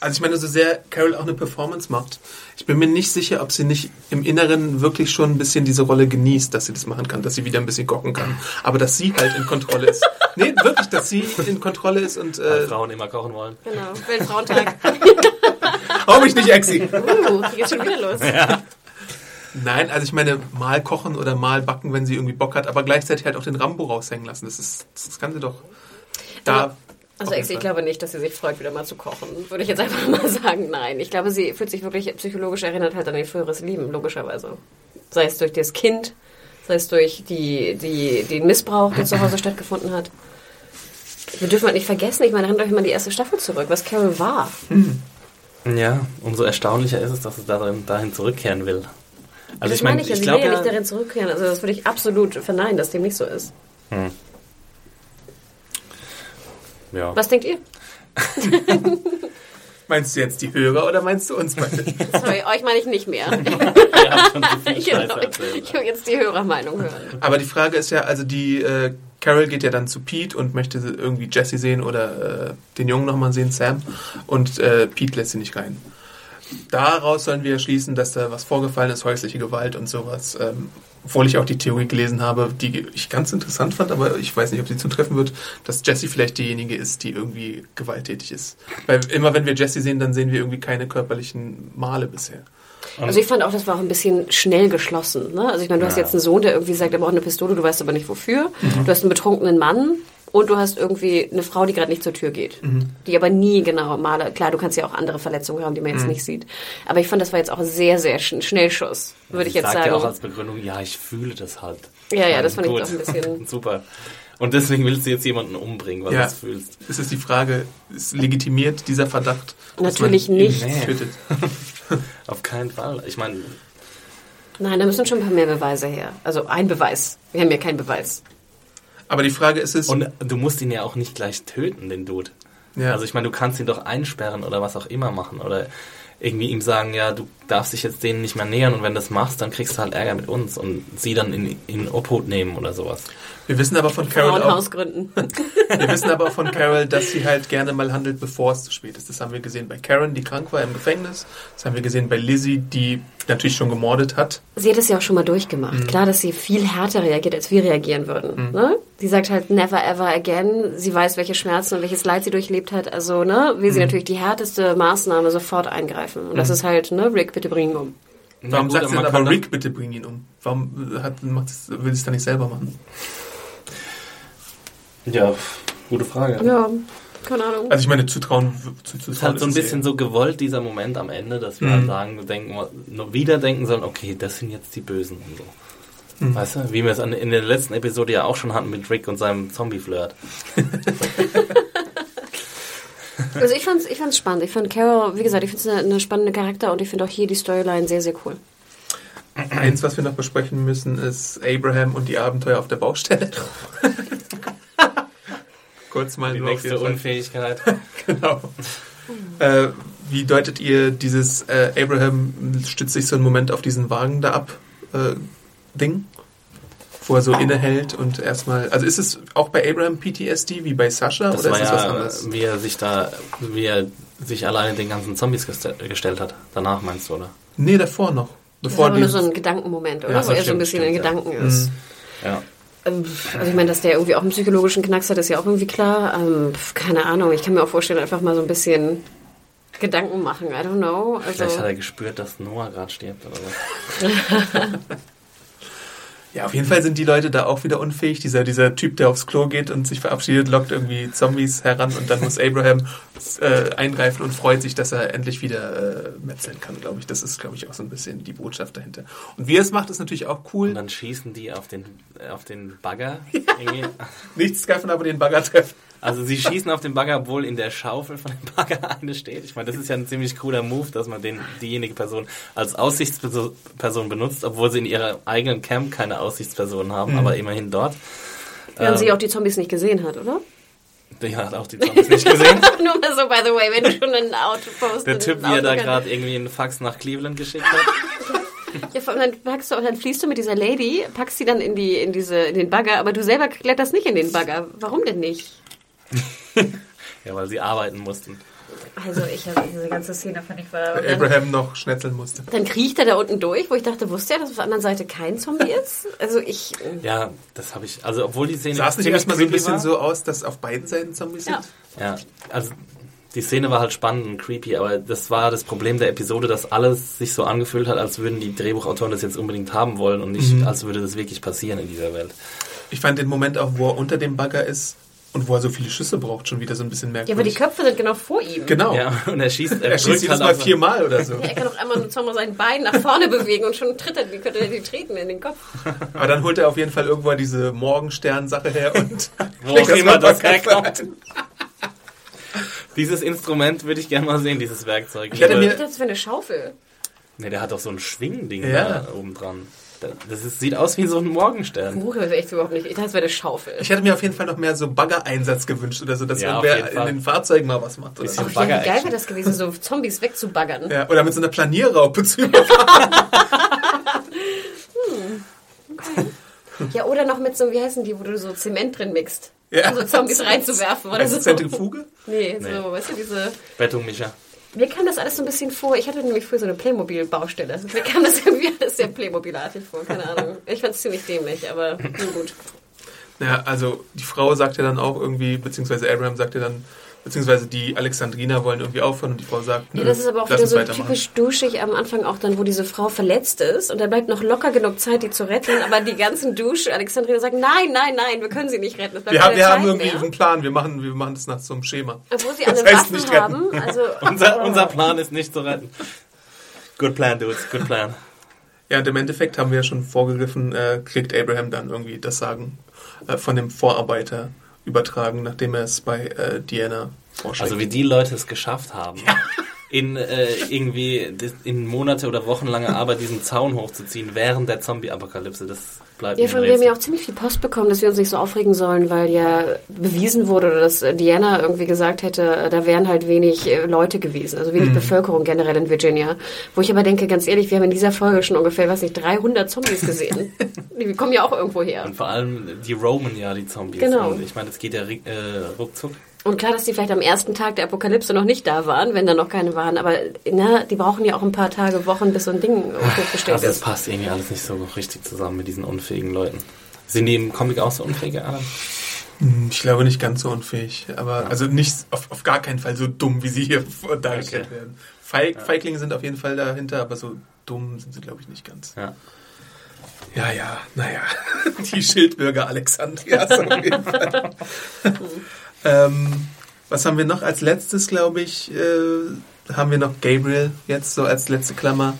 Also ich meine, so sehr Carol auch eine Performance macht. Ich bin mir nicht sicher, ob sie nicht im Inneren wirklich schon ein bisschen diese Rolle genießt, dass sie das machen kann, dass sie wieder ein bisschen kochen kann. Aber dass sie halt in Kontrolle ist. Nee, wirklich, dass sie in Kontrolle ist und weil äh, Frauen immer kochen wollen. Genau, Weltfrauentag. Hau mich nicht, Exi. Uh, geht schon wieder los. Nein, also ich meine, mal kochen oder mal backen, wenn sie irgendwie Bock hat, aber gleichzeitig halt auch den Rambo raushängen lassen. Das ist, das kann sie doch da. Aber- Also auf ich, glaube nicht, dass sie sich freut, wieder mal zu kochen. Würde ich jetzt einfach mal sagen, nein. Ich glaube, sie fühlt sich wirklich psychologisch erinnert halt an ihr früheres Leben, logischerweise. Sei es durch das Kind, sei es durch die, die, den Missbrauch, der zu Hause stattgefunden hat. Wir dürfen halt nicht vergessen, ich meine, erinnert euch mal die erste Staffel zurück, was Carol war. Ja, umso erstaunlicher ist es, dass es darin, dahin zurückkehren will. Also das ich meine, meine ich, ich glaube will ja ja, nicht darin zurückkehren. Also das würde ich absolut verneinen, dass dem nicht so ist. ja. Was denkt ihr? Meinst du jetzt die Hörer oder meinst du uns beide? Sorry, euch meine ich nicht mehr. Genau. Ich will jetzt die Hörermeinung hören. Aber die Frage ist ja, also die äh, Carol geht ja dann zu Pete und möchte irgendwie Jesse sehen oder äh, den Jungen nochmal sehen, Sam. Und äh, Pete lässt sie nicht rein. Daraus sollen wir schließen, dass da was vorgefallen ist, häusliche Gewalt und sowas. Ähm, obwohl ich auch die Theorie gelesen habe, die ich ganz interessant fand, aber ich weiß nicht, ob sie zutreffen wird, dass Jesse vielleicht diejenige ist, die irgendwie gewalttätig ist. Weil immer wenn wir Jesse sehen, dann sehen wir irgendwie keine körperlichen Male bisher. Also ich fand auch, das war auch ein bisschen schnell geschlossen. Ne? Also ich meine, du hast jetzt einen Sohn, der irgendwie sagt, er braucht eine Pistole, du weißt aber nicht wofür. Du hast einen betrunkenen Mann und du hast irgendwie eine Frau, die gerade nicht zur Tür geht. Die aber nie genau male. Klar, du kannst ja auch andere Verletzungen haben, die man jetzt nicht sieht. Aber ich fand, das war jetzt auch sehr, sehr sch Schnellschuss, würde ich jetzt sagt sagen. ja auch als Begründung, ja, ich fühle das halt. Ja, ja, das fand ich gut. auch ein bisschen- Super. Und deswegen willst du jetzt jemanden umbringen, weil Ja. du das fühlst. Es ist die Frage, ist legitimiert dieser Verdacht? dass Natürlich nicht. Nee. Auf keinen Fall. Ich meine, Nein, da müssen schon ein paar mehr Beweise her. Also ein Beweis. Wir haben ja keinen Beweis. Aber die Frage ist es, und du musst ihn ja auch nicht gleich töten, den Dude. Ja. Also ich meine, du kannst ihn doch einsperren oder was auch immer machen. Oder irgendwie ihm sagen, ja, du darfst dich jetzt denen nicht mehr nähern und wenn du das machst, dann kriegst du halt Ärger mit uns und sie dann in, in Obhut nehmen oder sowas. wir wissen aber von Carol auch, wir wissen aber auch von Carol, dass sie halt gerne mal handelt, bevor es zu spät ist. Das haben wir gesehen bei Karen, die krank war im Gefängnis. Das haben wir gesehen bei Lizzie, die natürlich schon gemordet hat. Sie hat es ja auch schon mal durchgemacht. Klar, dass sie viel härter reagiert, als wir reagieren würden. Ne? Sie sagt halt never ever again. Sie weiß, welche Schmerzen und welches Leid sie durchlebt hat. Also ne, will sie natürlich die härteste Maßnahme sofort eingreifen. Und das ist halt, ne, Rick, bitte bring ihn um. Warum sagt sie man dann aber Rick, bitte bring ihn um? Warum hat, macht will sie es dann nicht selber machen? Ja, gute Frage. Ja, keine Ahnung. Also ich meine, zutrauen, zu, zu Es ist halt so ein bisschen so gewollt, dieser Moment am Ende, dass wir Mhm. halt sagen, denken, nur wieder denken sollen, okay, das sind jetzt die Bösen und so. Mhm. Weißt du, wie wir es in der letzten Episode ja auch schon hatten mit Rick und seinem Zombie-Flirt. Also ich fand's, ich fand's spannend. Ich fand Carol, wie gesagt, ich finde es eine, eine spannende Charakter und ich finde auch hier die Storyline sehr, sehr cool. Eins, was wir noch besprechen müssen, ist Abraham und die Abenteuer auf der Baustelle. Kurz mal Die nächste. Unfähigkeit. Genau. Äh, wie deutet ihr dieses äh, Abraham stützt sich so einen Moment auf diesen Wagen da ab äh, Ding? Wo er so innehält und erstmal. Also ist es auch bei Abraham PTSD wie bei Sascha Das oder war ist es was ja, anderes? wie er sich da, wie er sich alleine den ganzen Zombies geste- gestellt hat. Danach meinst du, oder? Nee, davor noch. Das Bevor war aber nur so ein Gedankenmoment, oder? Ja, Wo er so ein stimmt, bisschen in stimmt, ja. Gedanken ist. Ja. Ähm, Also ich meine, dass der irgendwie auch einen psychologischen Knacks hat, ist ja auch irgendwie klar. Ähm, keine Ahnung, ich kann mir auch vorstellen, einfach mal so ein bisschen Gedanken machen. I don't know. Vielleicht hat Also, er gespürt, dass Noah gerade stirbt oder so. ja, auf jeden Fall sind die Leute da auch wieder unfähig. Dieser, dieser Typ, der aufs Klo geht und sich verabschiedet, lockt irgendwie Zombies heran und dann muss Abraham äh, eingreifen und freut sich, dass er endlich wieder äh, metzeln kann, glaube ich. Das ist, glaube ich, auch so ein bisschen die Botschaft dahinter. Und wie er es macht, ist natürlich auch Und cool. dann schießen die auf den, auf den Bagger. Irgendwie. Nichts treffen, aber den Bagger treffen. Also sie schießen auf den Bagger, obwohl in der Schaufel von dem Bagger eine steht. Ich meine, das ist ja ein ziemlich cooler Move, dass man den, diejenige Person als Aussichtsperson benutzt, obwohl sie in ihrer eigenen Camp keine Aussichtsperson haben, Mhm. aber immerhin dort. während sie Ähm, auch die Zombies nicht gesehen hat, oder? Die hat auch die Zombies nicht gesehen. Nur mal so, by the way, wenn du schon ein Auto postest. Der Typ, wie er da gerade irgendwie einen Fax nach Cleveland geschickt hat. Ja, vor allem dann packst du, dann fließt du mit dieser Lady, packst sie dann in die, in diese, in den Bagger, aber du selber kletterst nicht in den Bagger. Warum denn nicht? Ja, weil sie arbeiten mussten. Also ich habe diese ganze Szene fand ich war. Weil Abraham noch schnetzeln musste. Dann kriecht er da unten durch, wo ich dachte, wusste er, dass auf der anderen Seite kein Zombie ist? Also ich. Ja, das habe ich. Also obwohl die Szene Sah es nicht erstmal so ein bisschen war. so aus, dass auf beiden Seiten Zombies Ja. sind? Ja, also die Szene war halt spannend und creepy, aber das war das Problem der Episode, dass alles sich so angefühlt hat, als würden die Drehbuchautoren das jetzt unbedingt haben wollen und nicht, Mhm. als würde das wirklich passieren in dieser Welt. Ich fand den Moment auch, wo er unter dem Bagger ist und wo er so viele Schüsse braucht, schon wieder so ein bisschen Ja, aber merkwürdig. die Köpfe sind genau vor ihm. genau. Ja, und er schießt, er, Er schießt drückt jedes halt Mal viermal oder so. Ja, er kann auch einmal zweimal sein Bein nach vorne bewegen und schon tritt er, wie könnte er die treten in den Kopf. Aber dann holt er auf jeden Fall irgendwo diese Morgenstern-Sache her und Wo schlägt auch immer das herkommt. Dieses Instrument würde ich gerne mal sehen, dieses Werkzeug. Ich hätte mir- das wäre eine Schaufel. nee, der hat doch so ein Schwingding Ja. da oben dran. Da- Das ist, sieht aus wie so ein Morgenstern. Das ist echt überhaupt nicht. Ich dachte, das wäre eine Schaufel. Ich hätte mir auf jeden Fall noch mehr so Bagger-Einsatz gewünscht oder so, dass Ja, irgendwer in den Fahrzeugen mal was macht. Oder, Bisschen so. Ach, ja, wie geil wäre das gewesen, so Zombies wegzubaggern. ja, oder mit so einer Planierraupe zu überfahren. Ja, oder noch mit so, wie heißen die, wo du so Zement drin mixt. Ja. Um so Zombies reinzuwerfen oder Also so. Zentrifuge? Nee, Nee. so, weißt du, diese... Bettungmischer. Mir kam das alles so ein bisschen vor. Ich hatte nämlich früher so eine Playmobil-Baustelle. Mir kam das irgendwie alles sehr Playmobil-artig vor. Keine Ahnung. Ich fand es ziemlich dämlich, aber nun gut. Ja, also die Frau sagt ja dann auch irgendwie, beziehungsweise Abraham sagt ja dann, beziehungsweise die Alexandriner wollen irgendwie aufhören und die Frau sagt, Ja, nö, das ist aber auch wieder so typisch duschig am Anfang auch dann, wo diese Frau verletzt ist und da bleibt noch locker genug Zeit, die zu retten, aber die ganzen Dusche, Alexandrina sagt, nein, nein, nein, wir können sie nicht retten. Wir, haben, wir haben irgendwie mehr. einen Plan, wir machen, wir machen das nach so einem Schema. Obwohl sie alle Das heißt Waffen nicht retten. haben. Also, Unser, unser Plan ist nicht zu retten. Good plan, dudes. Good plan. Ja, und im Endeffekt haben wir ja schon vorgegriffen, äh, kriegt Abraham dann irgendwie das Sagen äh, von dem Vorarbeiter übertragen, nachdem er es bei äh, Diana vorschlägt. Also wie die Leute es geschafft haben, in äh, irgendwie in Monate oder wochenlange Arbeit diesen Zaun hochzuziehen während der Zombie-Apokalypse, das bleibt ja, von dem wir auch ziemlich viel Post bekommen, dass wir uns nicht so aufregen sollen, weil ja bewiesen wurde, oder dass Diana irgendwie gesagt hätte, da wären halt wenig äh, Leute gewesen, also Mhm. wenig Bevölkerung generell in Virginia. Wo ich aber denke, ganz ehrlich, wir haben in dieser Folge schon ungefähr, weiß nicht, 300 Zombies gesehen. die kommen ja auch irgendwo her. Und vor allem, die roamen ja, die Zombies. Genau. Und ich meine, das geht ja äh, ruckzuck. Und klar, dass die vielleicht am ersten Tag der Apokalypse noch nicht da waren, wenn da noch keine waren, aber ne, die brauchen ja auch ein paar Tage, Wochen, bis so ein Ding hochgestellt Also das ist. passt irgendwie alles nicht so richtig zusammen mit diesen unfähigen Leuten. Sind die im Comic auch so unfähige Adam? ich glaube nicht ganz so unfähig, aber also nicht auf, auf gar keinen Fall so dumm, wie sie hier dargestellt Okay. werden. Feig, Feiglinge sind auf jeden Fall dahinter, aber so dumm sind sie, glaube ich, nicht ganz. Ja. Ja, ja, naja. Die Schildbürger Alexandrias auf jeden Fall. ähm, was haben wir noch als letztes, glaube ich? Äh, haben wir noch Gabriel jetzt so als letzte Klammer.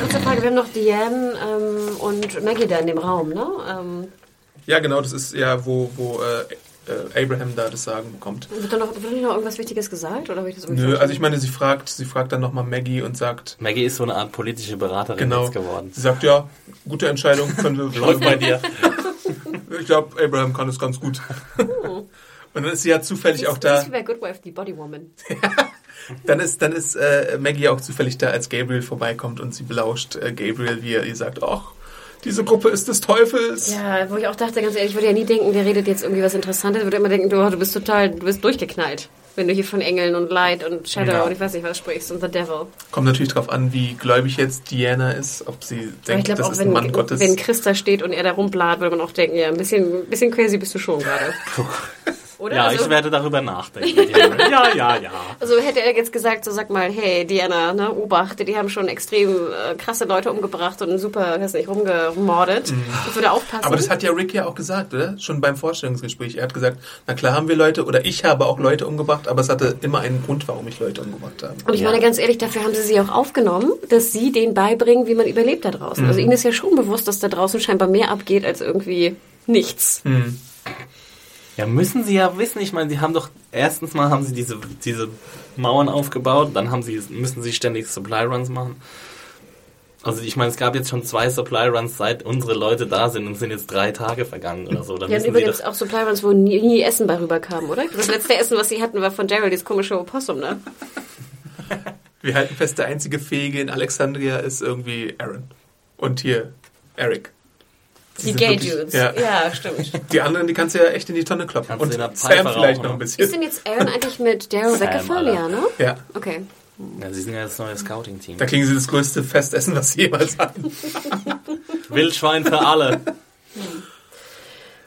Kurze Frage, wir haben noch Diane ähm, und Maggie da in dem Raum, ne? Ähm, Ja, genau, das ist ja, wo, wo äh, äh, Abraham da das Sagen bekommt. wird, da noch, wird da noch irgendwas Wichtiges gesagt? Oder habe ich das irgendwie Nö, also ich meine, sie fragt, sie fragt dann nochmal Maggie und sagt, Maggie ist so eine Art politische Beraterin genau, jetzt geworden. sie sagt, ja, gute Entscheidung, können wir Läuft bei dir. Ich glaube, Abraham kann es ganz gut. Und dann ist sie ja zufällig Sie auch ist, da. sie ist wie bei Good Wife, die Body Woman. Dann ist, dann ist äh, Maggie auch zufällig da, als Gabriel vorbeikommt und sie belauscht äh, Gabriel, wie er ihr sagt, ach, diese Gruppe ist des Teufels. Ja, wo ich auch dachte, ganz ehrlich, ich würde ja nie denken, der redet jetzt irgendwie was Interessantes. Ich würde immer denken, du, du bist total, du bist durchgeknallt. Wenn du hier von Engeln und Light und Shadow Ja. und ich weiß nicht was sprichst und The Devil. Kommt natürlich drauf an, wie gläubig jetzt Diana ist, ob sie denkt, glaube das auch, ist wenn, ein Mann Gottes. wenn Christa steht und er da rumblat, würde man auch denken, ja, ein bisschen, ein bisschen crazy bist du schon gerade. Oder? Ja, also, ich werde darüber nachdenken. ja, ja, ja. also hätte er jetzt gesagt, so sag mal, hey Diana, ne, Obacht, die haben schon extrem äh, krasse Leute umgebracht und super, weiß nicht, rumgemordet. Ich würde aufpassen. Mhm. Aber das hat ja Rick ja auch gesagt, oder? Schon beim Vorstellungsgespräch. Er hat gesagt, na klar haben wir Leute, oder ich habe auch Leute umgebracht, aber es hatte immer einen Grund, warum ich Leute umgebracht habe. Und ich Ja. meine ganz ehrlich, dafür haben sie sie auch aufgenommen, dass sie denen beibringen, wie man überlebt da draußen. Mhm. Also ihnen ist ja schon bewusst, dass da draußen scheinbar mehr abgeht als irgendwie nichts. Mhm. Ja, müssen sie ja wissen. Ich meine, sie haben doch erstens mal haben sie diese, diese Mauern aufgebaut, dann haben sie, müssen sie ständig Supply Runs machen. Also ich meine, es gab jetzt schon zwei Supply Runs, seit unsere Leute da sind und sind jetzt drei Tage vergangen oder so. Dann Ja, übrigens auch Supply Runs, wo nie, nie Essen bei rüberkam, oder? Das letzte Essen, was sie hatten, war von Gerald, dieses komische Opossum, ne? Wir halten fest, der einzige Fähige in Alexandria ist irgendwie Aaron. Und hier, Eric. Die Gay wirklich- Dudes. Ja. Ja. stimmt. Die anderen, die kannst du ja echt in die Tonne kloppen. Kannst Und Sam vielleicht rauchen, noch ein ne? Ist bisschen. denn jetzt Aaron eigentlich mit Daryl? Alter. Ja, ne? Ja, Okay. ja, sie sind ja das neue Scouting-Team. da kriegen sie das größte Festessen, was sie jemals hatten. Wildschwein für alle.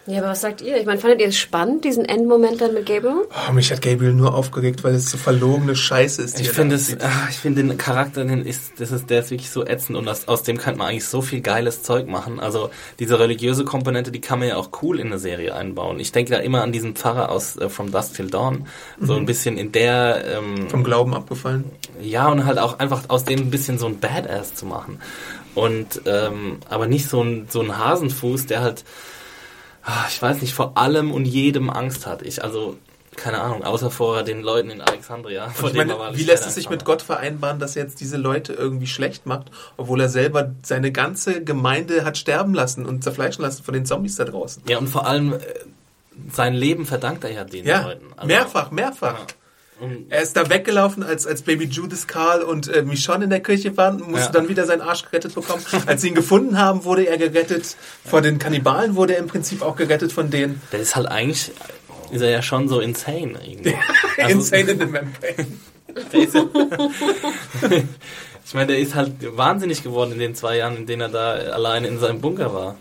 Ja, aber was sagt ihr? Ich meine, fandet ihr es spannend, diesen Endmoment dann mit Gabriel? Oh, mich hat Gabriel nur aufgeregt, weil es so verlogene Scheiße ist. die Ich finde es, ah, ich finde den Charakter, den ist, das ist, der ist wirklich so ätzend und aus, aus dem könnte man eigentlich so viel geiles Zeug machen. Also diese religiöse Komponente, die kann man ja auch cool in eine Serie einbauen. Ich denke da immer an diesen Pfarrer aus äh, From Dusk Till Dawn, so ein bisschen in der, ähm, Vom Glauben abgefallen. ja und halt auch einfach aus dem ein bisschen so ein Badass zu machen und ähm, aber nicht so ein so ein Hasenfuß, der halt, ich weiß nicht, vor allem und jedem Angst hat. Ich also keine Ahnung, außer vor den Leuten in Alexandria. Meine, wie lässt es sich mit. Gott vereinbaren, dass er jetzt diese Leute irgendwie schlecht macht, obwohl er selber seine ganze Gemeinde hat sterben lassen und zerfleischen lassen von den Zombies da draußen? Ja, und vor allem äh, sein Leben verdankt er ja den Ja, Leuten. Also, mehrfach, mehrfach. Ja. Er ist da weggelaufen, als, als Baby Judas Karl und äh, Michonne in der Kirche waren, musste Ja. dann wieder seinen Arsch gerettet bekommen. Als sie ihn gefunden haben, wurde er gerettet. Vor den Kannibalen wurde er im Prinzip auch gerettet von denen. der ist halt eigentlich, ist er ja schon so insane irgendwie. Also, Insane in the Membrane. Ja, ich meine, der ist halt wahnsinnig geworden in den zwei Jahren, in denen er da allein in seinem Bunker war.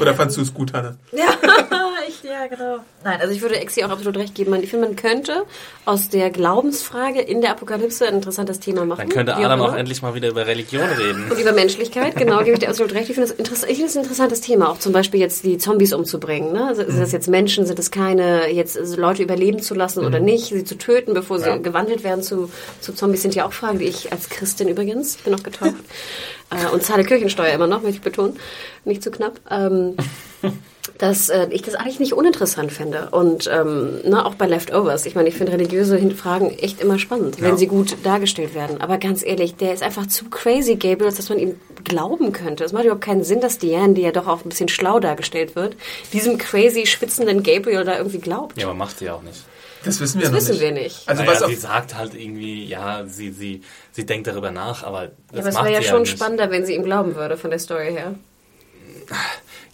Oder fandst du es gut, Hanne? Ja, ich, ja, genau. Nein, also ich würde Exi auch absolut recht geben. Man- Ich finde, man könnte aus der Glaubensfrage in der Apokalypse ein interessantes Thema machen. Dann könnte Adam auch immer. endlich mal wieder über Religion reden. Und über Menschlichkeit, genau, gebe ich dir absolut recht. Ich finde das, interess ich finde das ein interessantes Thema, auch zum Beispiel jetzt die Zombies umzubringen. Ne? Also, Sind das jetzt Menschen, sind es keine, jetzt Leute überleben zu lassen oder nicht, sie zu töten, bevor sie Ja. gewandelt werden zu, zu Zombies, sind ja auch Fragen, die ich als Christin übrigens, bin noch getauft, äh, und zahle Kirchensteuer immer noch, möchte ich betonen, nicht zu knapp. Ähm, dass äh, ich das eigentlich nicht uninteressant finde. Und ähm, ne, auch bei Leftovers. Ich meine, ich finde religiöse Fragen echt immer spannend, wenn Ja. sie gut dargestellt werden. Aber ganz ehrlich, der ist einfach zu crazy, Gabriel, dass man ihm glauben könnte. Es macht überhaupt keinen Sinn, dass Diane, die ja doch auch ein bisschen schlau dargestellt wird, diesem crazy, spitzenden Gabriel da irgendwie glaubt. Ja, aber macht sie auch nicht. Das wissen wir Das noch wissen nicht. wir nicht. Also naja, was sie sagt halt irgendwie, ja, sie, sie, sie denkt darüber nach, aber das Ja, aber es wäre ja schon nicht. spannender, wenn sie ihm glauben würde, von der Story her.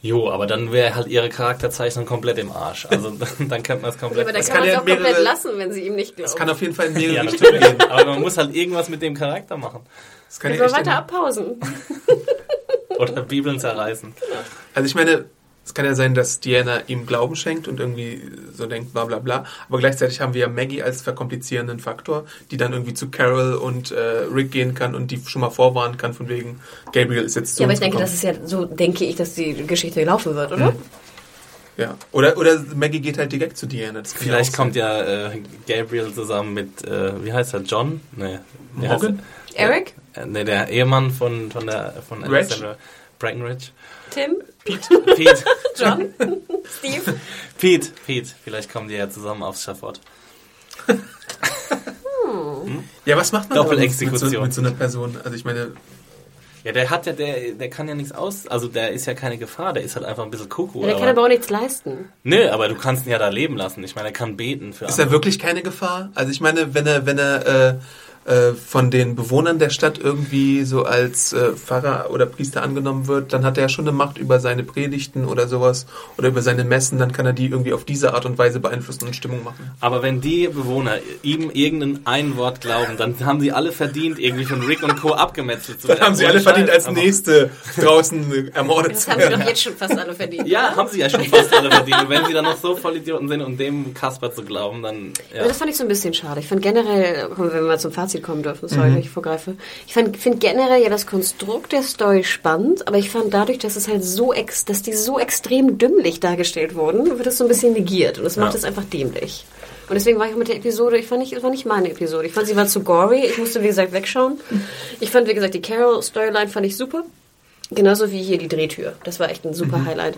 Jo, aber dann wäre halt ihre Charakterzeichnung komplett im Arsch. Also dann, könnte man es Ja, komplett aber dann Das kann man es ja auch komplett lassen, wenn sie ihm nicht glaubt. das kann auf jeden Fall in mehrere Ja, Richtungen gehen. Aber man muss halt irgendwas mit dem Charakter machen. Das kann ja echt weiter abpausen. Oder Bibeln zerreißen. Also ich meine, es kann ja sein, dass Diana ihm Glauben schenkt und irgendwie so denkt, bla bla bla. Aber gleichzeitig haben wir ja Maggie als verkomplizierenden Faktor, die dann irgendwie zu Carol und äh, Rick gehen kann und die schon mal vorwarnen kann, von wegen, Gabriel ist jetzt zu Ja, aber ich denke, gekommen. das ist ja, so denke ich, dass die Geschichte laufen wird, oder? Ja. Oder, oder Maggie geht halt direkt zu Diana. Vielleicht ja kommt ja äh, Gabriel zusammen mit, äh, wie heißt er, John? Nee. Morgan? er? Eric? Äh, nee, der Ehemann von, von, der, von Reg? Alexandra Breckenridge. Tim? Pete. John? Steve? Pete. Pete. Vielleicht kommen die ja zusammen aufs Schafott. Ja, was macht man aber mit, so, Doppelexekution. mit so einer Person? Also ich meine, Ja, der hat ja, der, der kann ja nichts aus, also der ist ja keine Gefahr, der ist halt einfach ein bisschen Kuckuck. Ja, der kann aber auch nichts leisten. Nö, aber du kannst ihn ja da leben lassen. Ich meine, er kann beten für ist er wirklich keine Gefahr? Also ich meine, wenn er, wenn er äh, von den Bewohnern der Stadt irgendwie so als äh, Pfarrer oder Priester angenommen wird, dann hat er ja schon eine Macht über seine Predigten oder sowas oder über seine Messen, dann kann er die irgendwie auf diese Art und Weise beeinflussen und Stimmung machen. Aber wenn die Bewohner ihm irgendein ein Wort glauben, dann haben sie alle verdient, irgendwie von Rick und Co. abgemetzelt zu Dann werden. haben sie alle verdient, als Aber- nächste draußen äh, ermordet Das zu haben sie doch werden. jetzt schon fast alle verdient. Ja, haben sie ja schon fast alle verdient. Und wenn sie dann noch so Vollidioten sind und dem Kasper zu glauben, dann, ja. Ja. Das fand ich so ein bisschen schade. Ich fand generell, wenn wir mal zum Fazit kommen dürfen, sorry, wenn ich vorgreife. Ich finde generell ja das Konstrukt der Story spannend, aber ich fand dadurch, dass es halt so ex, dass die so extrem dümmlich dargestellt wurden, wird es so ein bisschen negiert und das macht Ja. es einfach dämlich. Und deswegen war ich auch mit der Episode, ich fand nicht, es war nicht meine Episode. Ich fand, sie war zu gory. Ich musste, wie gesagt, wegschauen. Ich fand, wie gesagt, die Carol-Storyline fand ich super. Genauso wie hier die Drehtür. Das war echt ein super Highlight.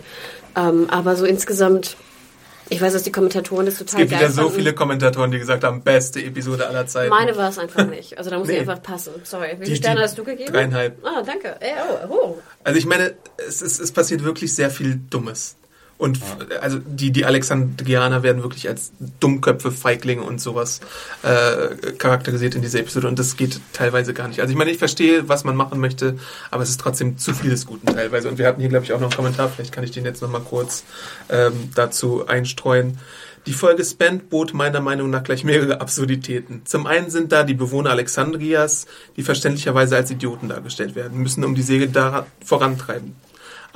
Ähm, aber so insgesamt, ich weiß, dass die Kommentatoren das Es total gibt geil wieder so fanden. viele Kommentatoren, die gesagt haben, beste Episode aller Zeiten. Meine war es einfach nicht. Also da muss Nee. ich einfach passen. Sorry. Wie viele Sterne hast du gegeben? dreieinhalb. Ah, danke. Ey, oh, oh. Also ich meine, es, ist, es passiert wirklich sehr viel Dummes. Und f- also die, die Alexandrianer werden wirklich als Dummköpfe, Feiglinge und sowas äh, charakterisiert in dieser Episode und das geht teilweise gar nicht. Also ich meine, ich verstehe, was man machen möchte, aber es ist trotzdem zu viel des Guten teilweise. Und wir hatten hier, glaube ich, auch noch einen Kommentar, vielleicht kann ich den jetzt nochmal kurz ähm, dazu einstreuen. Die Folge Spend bot meiner Meinung nach gleich mehrere Absurditäten. Zum einen sind da die Bewohner Alexandrias, die verständlicherweise als Idioten dargestellt werden, müssen um die Serie da vorantreiben.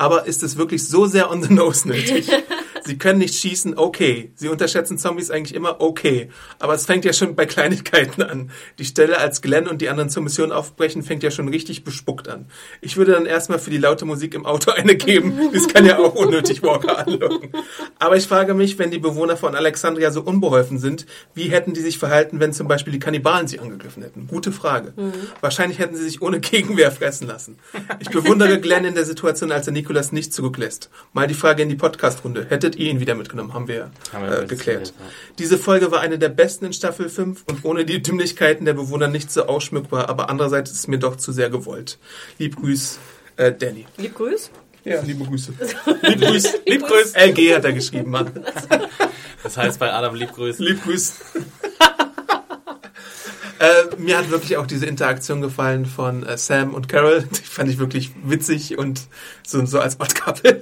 Aber ist es wirklich so sehr on the nose nötig? Sie können nicht schießen, okay. Sie unterschätzen Zombies eigentlich immer, okay. Aber es fängt ja schon bei Kleinigkeiten an. Die Stelle, als Glenn und die anderen zur Mission aufbrechen, fängt ja schon richtig bespuckt an. Ich würde dann erstmal für die laute Musik im Auto eine geben. Das kann ja auch unnötig Walker anlocken. Aber ich frage mich, wenn die Bewohner von Alexandria so unbeholfen sind, wie hätten die sich verhalten, wenn zum Beispiel die Kannibalen sie angegriffen hätten? Gute Frage. Mhm. Wahrscheinlich hätten sie sich ohne Gegenwehr fressen lassen. Ich bewundere Glenn in der Situation, als er Nikolas nicht zurücklässt. Mal die Frage in die Podcast-Runde. Hättet ihr ihn wieder mitgenommen? Haben wir, haben wir äh, geklärt. Ja. Diese Folge war eine der besten in Staffel 5 und ohne die Dümmlichkeiten der Bewohner nicht so ausschmückbar, aber andererseits ist es mir doch zu sehr gewollt. Lieb Grüß, äh, Danny. Lieb Grüß? Ja, liebe Grüße. Lieb Grüß. Lieb Grüß. LG hat er geschrieben, Mann. Das heißt bei Adam Lieb Grüß. Lieb Grüß. Äh, mir hat wirklich auch diese Interaktion gefallen von äh, Sam und Carol. Die fand ich wirklich witzig und so, so als Odd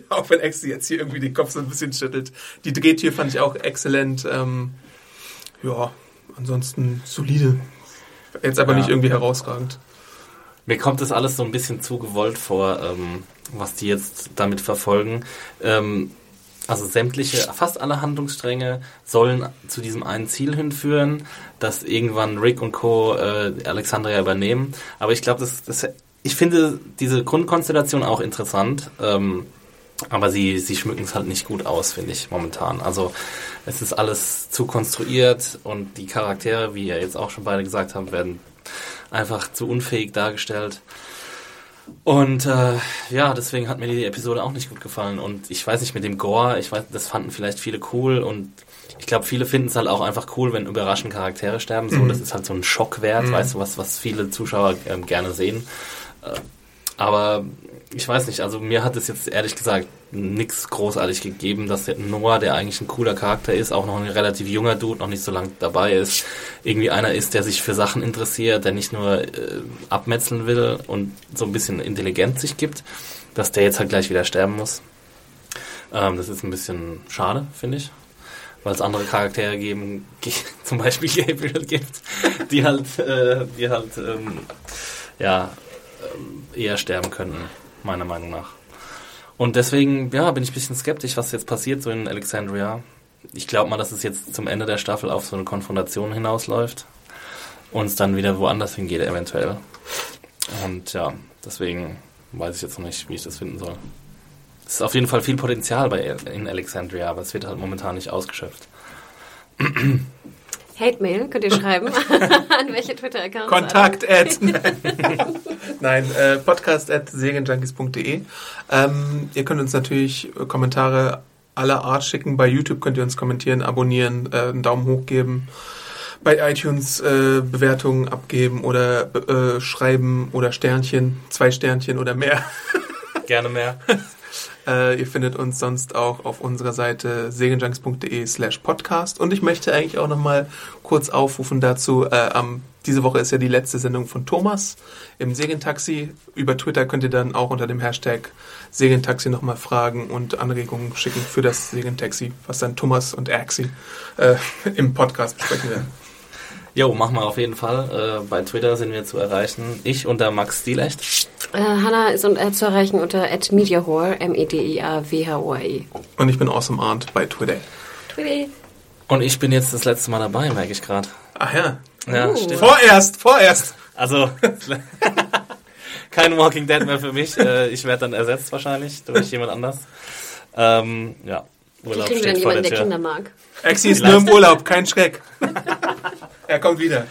auch wenn Exi jetzt hier irgendwie den Kopf so ein bisschen schüttelt. Die Drehtür fand ich auch exzellent. Ähm, ja, ansonsten solide. Jetzt aber ja. nicht irgendwie herausragend. Mir kommt das alles so ein bisschen zu gewollt vor, ähm, was die jetzt damit verfolgen. Ähm, also sämtliche, fast alle Handlungsstränge sollen zu diesem einen Ziel hinführen, dass irgendwann Rick und Co. Äh, Alexandria übernehmen. Aber ich glaube, das, das, ich finde diese Grundkonstellation auch interessant. Ähm, aber sie, sie schmücken es halt nicht gut aus, finde ich, momentan. Also es ist alles zu konstruiert und die Charaktere, wie ihr jetzt auch schon beide gesagt habt, werden einfach zu unfähig dargestellt. Und äh, ja, deswegen hat mir die Episode auch nicht gut gefallen. Und ich weiß nicht, mit dem Gore, ich weiß, das fanden vielleicht viele cool und ich glaube, viele finden es halt auch einfach cool, wenn überraschend Charaktere sterben. So, mhm. das ist halt so ein Schockwert, mhm. weißt du, was, was viele Zuschauer ähm, gerne sehen. Äh, aber ich weiß nicht, also mir hat es jetzt ehrlich gesagt nichts großartig gegeben, dass Noah, der eigentlich ein cooler Charakter ist, auch noch ein relativ junger Dude, noch nicht so lange dabei ist, irgendwie einer ist, der sich für Sachen interessiert, der nicht nur äh, abmetzeln will und so ein bisschen intelligent sich gibt, dass der jetzt halt gleich wieder sterben muss. Ähm, das ist ein bisschen schade, finde ich. Weil es andere Charaktere geben, zum Beispiel Gabriel gibt, die halt, äh, die halt, ähm, ja, ähm, eher sterben könnten, meiner Meinung nach. Und deswegen, ja, bin ich ein bisschen skeptisch, was jetzt passiert so in Alexandria. Ich glaube mal, dass es jetzt zum Ende der Staffel auf so eine Konfrontation hinausläuft und es dann wieder woanders hingeht, eventuell. Und ja, deswegen weiß ich jetzt noch nicht, wie ich das finden soll. Es ist auf jeden Fall viel Potenzial bei, in Alexandria, aber es wird halt momentan nicht ausgeschöpft. Hate-Mail könnt ihr schreiben. An welche Twitter-Accounts? Kontakt at. Nein, äh, podcast at serienjunkies.de. Ähm, ihr könnt uns natürlich Kommentare aller Art schicken. Bei YouTube könnt ihr uns kommentieren, abonnieren, äh, einen Daumen hoch geben. Bei iTunes äh, Bewertungen abgeben oder äh, schreiben oder Sternchen, zwei Sternchen oder mehr. Gerne mehr. Äh, ihr findet uns sonst auch auf unserer Seite segenjunks.de slash podcast. Und ich möchte eigentlich auch nochmal kurz aufrufen dazu, äh, am, diese Woche ist ja die letzte Sendung von Thomas im Segentaxi. Über Twitter könnt ihr dann auch unter dem Hashtag Segentaxi nochmal Fragen und Anregungen schicken für das Segentaxi, was dann Thomas und Axi äh, im Podcast besprechen werden. Jo, machen wir auf jeden Fall. Äh, bei Twitter sind wir zu erreichen. Ich unter Max Stilecht. Äh, Hanna ist äh, zu erreichen unter @mediahore, M-E-D-I-A-W-H-O-R-E. Und ich bin Awesome Arndt bei Twitter. Twitter. Und ich bin jetzt das letzte Mal dabei, merke ich gerade. Ach ja. Ja, uh. stimmt. Vorerst, vorerst. Also, kein Walking Dead mehr für mich. Äh, ich werde dann ersetzt wahrscheinlich durch jemand anders. Ähm, ja, Urlaub kriegen steht wir dann jemanden, der, der Kinder mag. Exi ist nur im Urlaub, kein Schreck. er kommt wieder.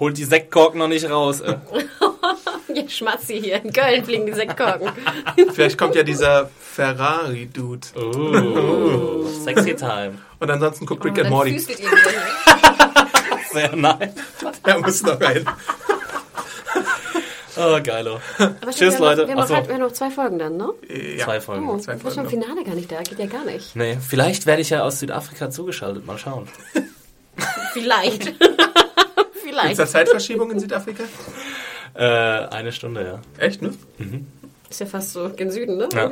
Holt die Sektkorken noch nicht raus. Äh. ja, Schmatzi hier. In Köln fliegen die Sektkorken. Vielleicht kommt ja dieser Ferrari-Dude. Oh, sexy time. Und ansonsten guckt Rick oh, and Morty. Sehr nice. Er muss noch rein. Oh, geilo. Tschüss, Leute. Wir haben, noch, wir haben noch zwei Folgen dann, ne? Ja. Zwei Folgen. Oh, zwei Folgen. ist schon Finale gar nicht da. Geht ja gar nicht. Nee, vielleicht werde ich ja aus Südafrika zugeschaltet. Mal schauen. vielleicht. vielleicht. Gibt es da Zeitverschiebung in Südafrika? Äh, eine Stunde, ja. Echt, ne? Mhm. Ist ja fast so gen Süden, ne? Ja.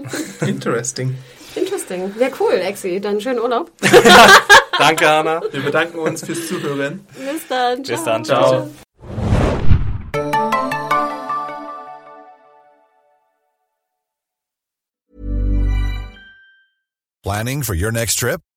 Interesting. Interesting. Ja, cool, Exi. Dann schönen Urlaub. Danke, Anna. Wir bedanken uns fürs Zuhören. Bis dann. Ciao. Bis dann. Ciao. Ciao. Planning for your next trip?